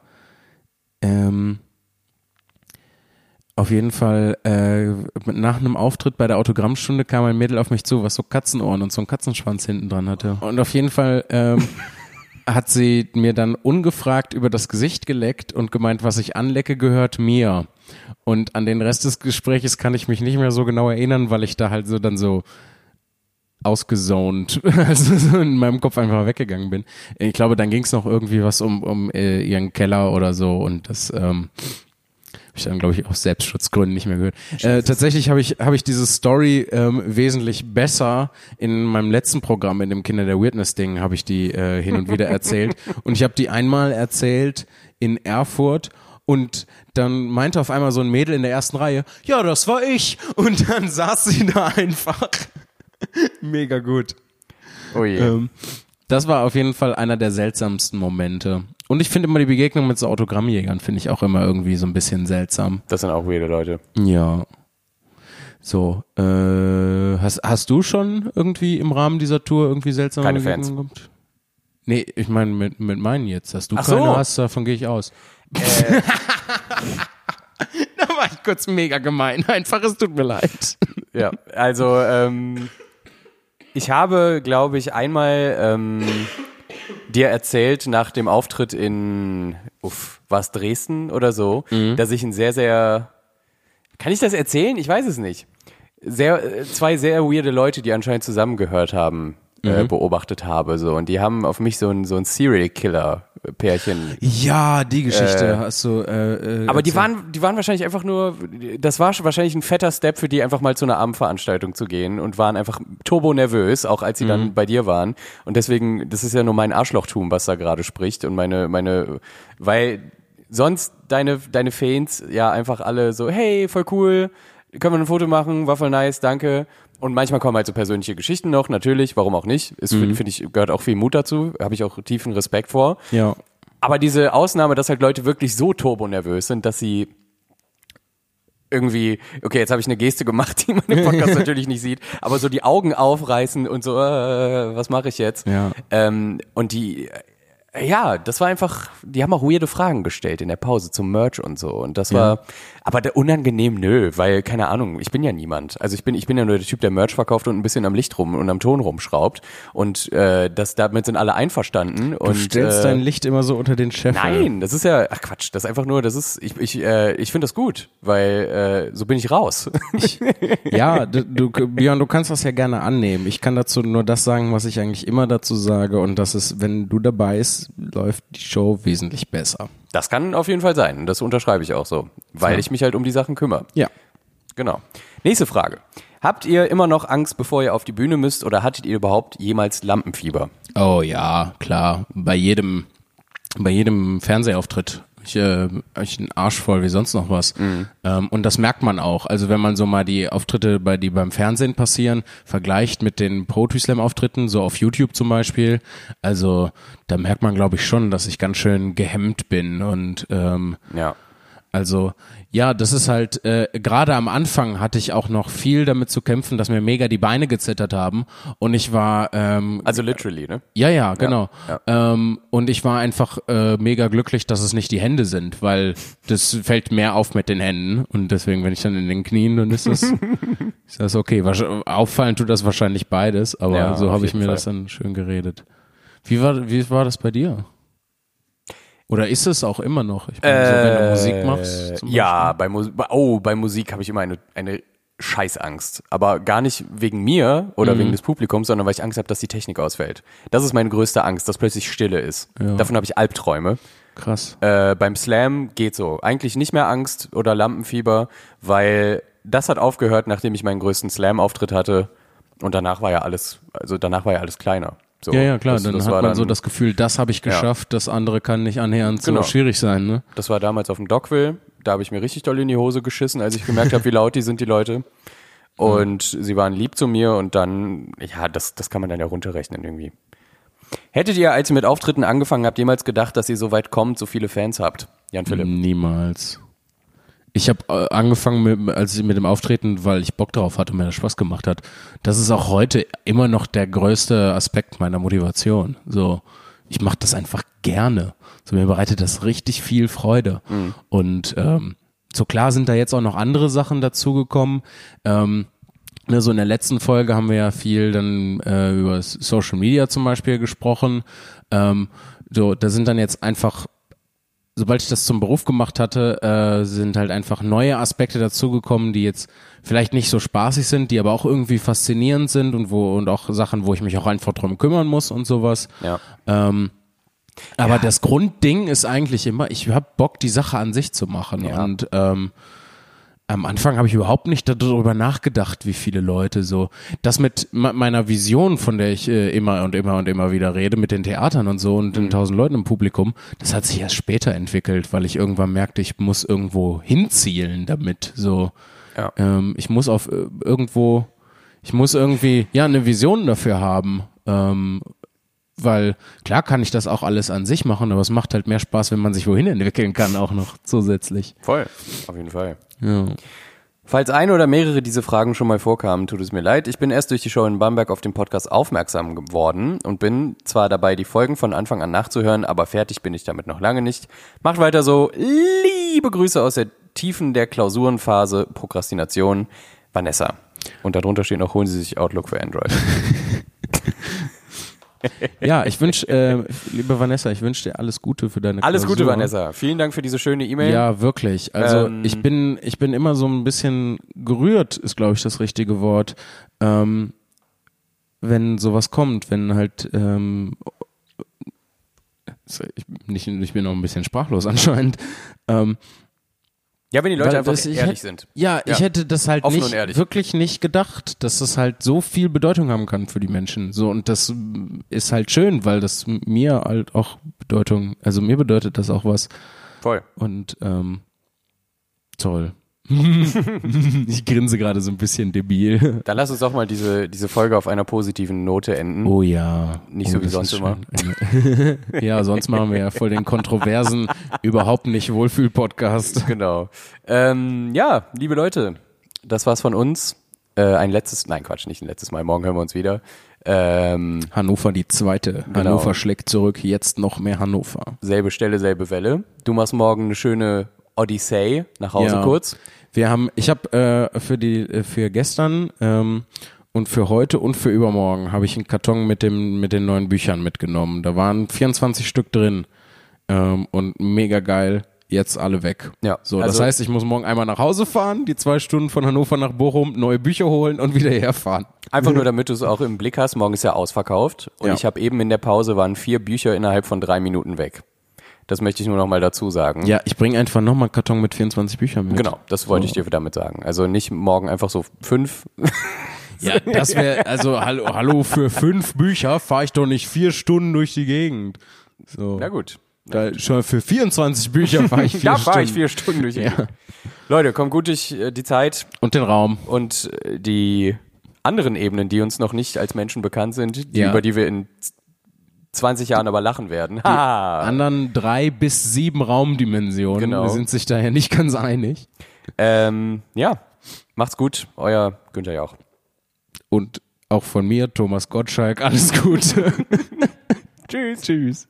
[SPEAKER 1] Ähm, auf jeden Fall, äh, nach einem Auftritt bei der Autogrammstunde kam ein Mädel auf mich zu, was so Katzenohren und so einen Katzenschwanz hinten dran hatte. Und auf jeden Fall ähm, hat sie mir dann ungefragt über das Gesicht geleckt und gemeint, was ich anlecke, gehört mir. Und an den Rest des Gespräches kann ich mich nicht mehr so genau erinnern, weil ich da halt so dann so ausgesoned, also so in meinem Kopf einfach weggegangen bin. Ich glaube, dann ging es noch irgendwie was um, um äh, ihren Keller oder so und das ähm, ich dann, glaube ich, aus Selbstschutzgründen nicht mehr gehört. Äh, tatsächlich habe ich, habe ich diese Story ähm, wesentlich besser in meinem letzten Programm, in dem Kinder der Weirdness-Ding, habe ich die äh, hin und wieder erzählt. Und ich habe die einmal erzählt in Erfurt und dann meinte auf einmal so ein Mädel in der ersten Reihe, ja, das war ich. Und dann saß sie da einfach. Mega gut.
[SPEAKER 2] Oh je.
[SPEAKER 1] Ähm, das war auf jeden Fall einer der seltsamsten Momente. Und ich finde immer die Begegnung mit so Autogrammjägern finde ich auch immer irgendwie so ein bisschen seltsam.
[SPEAKER 2] Das sind auch weirde Leute.
[SPEAKER 1] Ja. So, äh, hast, hast du schon irgendwie im Rahmen dieser Tour irgendwie seltsame
[SPEAKER 2] Keine
[SPEAKER 1] Begegnungen gehabt? Nee, ich meine mit, mit meinen jetzt. Dass du
[SPEAKER 2] Ach
[SPEAKER 1] keine
[SPEAKER 2] so.
[SPEAKER 1] hast, davon gehe ich aus. da war ich kurz mega gemein. Einfach, es tut mir leid.
[SPEAKER 2] Ja, also ähm, ich habe, glaube ich, einmal ähm, dir erzählt nach dem Auftritt in, uff, war es Dresden oder so, dass ich ein sehr, sehr, kann ich das erzählen? Ich weiß es nicht. Sehr, äh, zwei sehr weirde Leute, die anscheinend zusammengehört haben, äh, beobachtet habe, so. Und die haben auf mich so ein, so ein Serial Killer Pärchen.
[SPEAKER 1] Ja, die Geschichte hast du. Äh, äh,
[SPEAKER 2] Aber die waren, die waren wahrscheinlich einfach nur, das war wahrscheinlich ein fetter Step für die, einfach mal zu einer Abendveranstaltung zu gehen und waren einfach turbo nervös, auch als sie
[SPEAKER 1] Mhm.
[SPEAKER 2] dann bei dir waren. Und deswegen, das ist ja nur mein Arschlochtum, was da gerade spricht und meine, meine, weil sonst deine, deine Fans ja einfach alle so, hey, voll cool, können wir ein Foto machen, war voll nice, danke. Und manchmal kommen halt so persönliche Geschichten noch, natürlich, warum auch nicht. Ist,
[SPEAKER 1] Mhm.
[SPEAKER 2] finde ich, gehört auch viel Mut dazu, habe ich auch tiefen Respekt vor.
[SPEAKER 1] Ja.
[SPEAKER 2] Aber diese Ausnahme, dass halt Leute wirklich so turbonervös sind, dass sie irgendwie, okay, jetzt habe ich eine Geste gemacht, die man im Podcast natürlich nicht sieht, aber so die Augen aufreißen und so, äh, was mache ich jetzt?
[SPEAKER 1] Ja.
[SPEAKER 2] Ähm, und die, ja, das war einfach, die haben auch weirde Fragen gestellt in der Pause zum Merch und so. Und das war, aber der unangenehm, nö, weil, keine Ahnung, ich bin ja niemand. Also ich bin, ich bin ja nur der Typ, der Merch verkauft und ein bisschen am Licht rum und am Ton rumschraubt. Und äh, das, damit sind alle einverstanden.
[SPEAKER 1] Du
[SPEAKER 2] und,
[SPEAKER 1] stellst
[SPEAKER 2] äh,
[SPEAKER 1] dein Licht immer so unter den Chef.
[SPEAKER 2] Nein, das ist ja, ach Quatsch, das ist einfach nur, das ist, ich, ich, äh, ich finde das gut, weil äh, so bin ich raus.
[SPEAKER 1] Ja, du, du, Björn, du kannst das ja gerne annehmen. Ich kann dazu nur das sagen, was ich eigentlich immer dazu sage. Und das ist, wenn du dabei bist, läuft die Show wesentlich besser.
[SPEAKER 2] Das kann auf jeden Fall sein. Das unterschreibe ich auch so, weil
[SPEAKER 1] Ja.
[SPEAKER 2] ich mich halt um die Sachen kümmere.
[SPEAKER 1] Ja.
[SPEAKER 2] Genau. Nächste Frage. Habt ihr immer noch Angst, bevor ihr auf die Bühne müsst oder hattet ihr überhaupt jemals Lampenfieber?
[SPEAKER 1] Oh ja, klar. Bei jedem, bei jedem Fernsehauftritt. Ich, äh, ich einen Arsch voll wie sonst noch was. Ähm, und das merkt man auch. Also wenn man so mal die Auftritte, bei die beim Fernsehen passieren, vergleicht mit den Poetry Slam Auftritten, so auf YouTube zum Beispiel. Also da merkt man, glaube ich, schon, dass ich ganz schön gehemmt bin und ähm,
[SPEAKER 2] Ja.
[SPEAKER 1] Also ja, das ist halt, äh, gerade am Anfang hatte ich auch noch viel damit zu kämpfen, dass mir mega die Beine gezittert haben. Und ich war, ähm,
[SPEAKER 2] Also literally, ne?
[SPEAKER 1] ja, ja, genau.
[SPEAKER 2] ja.
[SPEAKER 1] Ähm, und ich war einfach äh, mega glücklich, dass es nicht die Hände sind, weil das fällt mehr auf mit den Händen. Und deswegen, wenn ich dann in den Knien, dann ist das, ist das okay. Auffallen tut das wahrscheinlich beides, aber
[SPEAKER 2] Ja,
[SPEAKER 1] so habe ich mir
[SPEAKER 2] Fall.
[SPEAKER 1] das dann schön geredet. Wie war, wie war das bei dir? Oder ist es auch immer noch? Ich meine, so, wenn du Musik machst.
[SPEAKER 2] Äh, Ja, bei, Mus oh, bei Musik habe ich immer eine, eine Scheißangst. Aber gar nicht wegen mir oder
[SPEAKER 1] Mhm.
[SPEAKER 2] wegen des Publikums, sondern weil ich Angst habe, dass die Technik ausfällt. Das ist meine größte Angst, dass plötzlich Stille ist. Davon habe ich Albträume.
[SPEAKER 1] Krass.
[SPEAKER 2] Äh, beim Slam geht so. Eigentlich nicht mehr Angst oder Lampenfieber, weil das hat aufgehört, nachdem ich meinen größten Slam-Auftritt hatte. Und danach war ja alles, also danach war ja alles kleiner. So,
[SPEAKER 1] Ja, ja, klar.
[SPEAKER 2] das,
[SPEAKER 1] dann
[SPEAKER 2] das
[SPEAKER 1] hat man
[SPEAKER 2] dann,
[SPEAKER 1] so das Gefühl, das habe ich geschafft, das andere kann nicht annähernd
[SPEAKER 2] Genau.
[SPEAKER 1] so schwierig sein, ne?
[SPEAKER 2] Das war damals auf dem Dockville. Da habe ich mir richtig doll in die Hose geschissen, als ich gemerkt habe, wie laut die sind, die Leute. Und sie waren lieb zu mir und dann, ja, das, das kann man dann ja runterrechnen irgendwie. Hättet ihr, als ihr mit Auftritten angefangen habt, jemals gedacht, dass ihr so weit kommt, so viele Fans habt? Jan Philipp.
[SPEAKER 1] Niemals. Ich habe äh, angefangen mit, als ich mit dem Auftreten, weil ich Bock drauf hatte und mir das Spaß gemacht hat. Das ist auch heute immer noch der größte Aspekt meiner Motivation. So, ich mache das einfach gerne. So mir bereitet das richtig viel Freude. Und ähm, so klar sind da jetzt auch noch andere Sachen dazugekommen. Ähm, Ne, so in der letzten Folge haben wir ja viel dann äh, über Social Media zum Beispiel gesprochen. Ähm, so, da sind dann jetzt einfach, sobald ich das zum Beruf gemacht hatte, äh, sind halt einfach neue Aspekte dazugekommen, die jetzt vielleicht nicht so spaßig sind, die aber auch irgendwie faszinierend sind und wo und auch Sachen, wo ich mich auch einfach drum kümmern muss und sowas.
[SPEAKER 2] Ja.
[SPEAKER 1] Ähm, aber das Grundding ist eigentlich immer, ich habe Bock, die Sache an sich zu machen.
[SPEAKER 2] Ja.
[SPEAKER 1] Und ähm, am Anfang habe ich überhaupt nicht darüber nachgedacht, wie viele Leute so. Das mit me- meiner Vision, von der ich äh, immer und immer und immer wieder rede, mit den Theatern und so und
[SPEAKER 2] Mhm.
[SPEAKER 1] den tausend Leuten im Publikum, das hat sich erst später entwickelt, weil ich irgendwann merkte, ich muss irgendwo hinzielen damit. So,
[SPEAKER 2] Ja.
[SPEAKER 1] ähm, ich muss auf äh, irgendwo, ich muss irgendwie ja eine Vision dafür haben. Ähm, weil klar kann ich das auch alles an sich machen, aber es macht halt mehr Spaß, wenn man sich wohin entwickeln kann, auch noch zusätzlich.
[SPEAKER 2] Voll. Auf jeden Fall.
[SPEAKER 1] Ja.
[SPEAKER 2] Falls eine oder mehrere diese Fragen schon mal vorkamen, tut es mir leid. Ich bin erst durch die Show in Bamberg auf den Podcast aufmerksam geworden und bin zwar dabei, die Folgen von Anfang an nachzuhören, aber fertig bin ich damit noch lange nicht. Macht weiter so. Liebe Grüße aus der Tiefen der Klausurenphase Prokrastination. Vanessa. Und darunter steht noch, holen Sie sich Outlook für Android.
[SPEAKER 1] Ja, ich wünsche, äh, liebe Vanessa, ich wünsche dir alles Gute für deine
[SPEAKER 2] Alles Gute,
[SPEAKER 1] Klausur.
[SPEAKER 2] Vanessa. Vielen Dank für diese schöne E-Mail.
[SPEAKER 1] Ja, wirklich. Also
[SPEAKER 2] Ähm,
[SPEAKER 1] ich bin, ich bin immer so ein bisschen gerührt, ist glaube ich das richtige Wort, ähm, wenn sowas kommt, wenn halt, ähm, ich, nicht, ich bin noch ein bisschen sprachlos anscheinend. Ähm,
[SPEAKER 2] Ja, wenn die Leute
[SPEAKER 1] Weil
[SPEAKER 2] einfach
[SPEAKER 1] das- ich
[SPEAKER 2] ehrlich
[SPEAKER 1] hätt-
[SPEAKER 2] sind.
[SPEAKER 1] Ja, ich
[SPEAKER 2] Ja.
[SPEAKER 1] hätte das halt
[SPEAKER 2] Offen
[SPEAKER 1] nicht, wirklich nicht gedacht, dass das halt so viel Bedeutung haben kann für die Menschen. So, und das mm, ist halt schön, weil das mir halt auch Bedeutung, also mir bedeutet das auch was.
[SPEAKER 2] Voll.
[SPEAKER 1] Und ähm, toll. ich grinse gerade so ein bisschen debil.
[SPEAKER 2] Dann lass uns doch mal diese, diese Folge auf einer positiven Note enden.
[SPEAKER 1] Oh ja.
[SPEAKER 2] Nicht
[SPEAKER 1] oh,
[SPEAKER 2] so wie sonst immer.
[SPEAKER 1] ja, sonst machen wir ja voll den kontroversen, überhaupt nicht Wohlfühl-Podcast.
[SPEAKER 2] Genau. Ähm, ja, liebe Leute, das war's von uns. Äh, ein letztes, nein Quatsch, nicht ein letztes Mal. Morgen hören wir uns wieder. Ähm,
[SPEAKER 1] Hannover die zweite.
[SPEAKER 2] Genau.
[SPEAKER 1] Hannover schlägt zurück, jetzt noch mehr Hannover.
[SPEAKER 2] selbe Stelle, selbe Welle. Du machst morgen eine schöne Odyssee nach Hause
[SPEAKER 1] Ja.
[SPEAKER 2] kurz.
[SPEAKER 1] Wir haben, ich habe äh, für die für gestern ähm, und für heute und für übermorgen habe ich einen Karton mit dem mit den neuen Büchern mitgenommen. Da waren 24 Stück drin ähm, und mega geil. Jetzt alle weg.
[SPEAKER 2] Ja,
[SPEAKER 1] So, das
[SPEAKER 2] also-
[SPEAKER 1] heißt, ich muss morgen einmal nach Hause fahren, die zwei Stunden von Hannover nach Bochum, neue Bücher holen und wieder herfahren.
[SPEAKER 2] Einfach nur, damit du es auch im Blick hast. Morgen ist ja ausverkauft. Und
[SPEAKER 1] Ja.
[SPEAKER 2] ich habe eben in der Pause waren vier Bücher innerhalb von drei Minuten weg. Das möchte ich nur noch mal dazu sagen.
[SPEAKER 1] Ja, ich bringe einfach nochmal einen Karton mit 24 Büchern mit.
[SPEAKER 2] Genau, das wollte ich dir damit sagen. Also nicht morgen einfach so fünf.
[SPEAKER 1] Ja, das wäre, also hallo, hallo, für fünf Bücher fahre ich doch nicht vier Stunden durch die Gegend. So.
[SPEAKER 2] Na gut.
[SPEAKER 1] Da, schon für 24 Bücher fahre ich vier
[SPEAKER 2] Da
[SPEAKER 1] Stunden.
[SPEAKER 2] fahre ich vier Stunden durch. die
[SPEAKER 1] Ja.
[SPEAKER 2] Gegend. Leute, kommt gut durch äh, die Zeit
[SPEAKER 1] Und den Raum.
[SPEAKER 2] und äh, die anderen Ebenen, die uns noch nicht als Menschen bekannt sind, die,
[SPEAKER 1] Ja.
[SPEAKER 2] über die wir in 20 Jahren aber lachen werden. Ha!
[SPEAKER 1] Anderen drei bis sieben Raumdimensionen
[SPEAKER 2] Genau.
[SPEAKER 1] sind sich daher nicht ganz einig.
[SPEAKER 2] Ähm, ja, macht's gut. Euer Günther Jauch.
[SPEAKER 1] Und auch von mir, Thomas Gottschalk, alles Gute.
[SPEAKER 2] Tschüss.
[SPEAKER 1] Tschüss.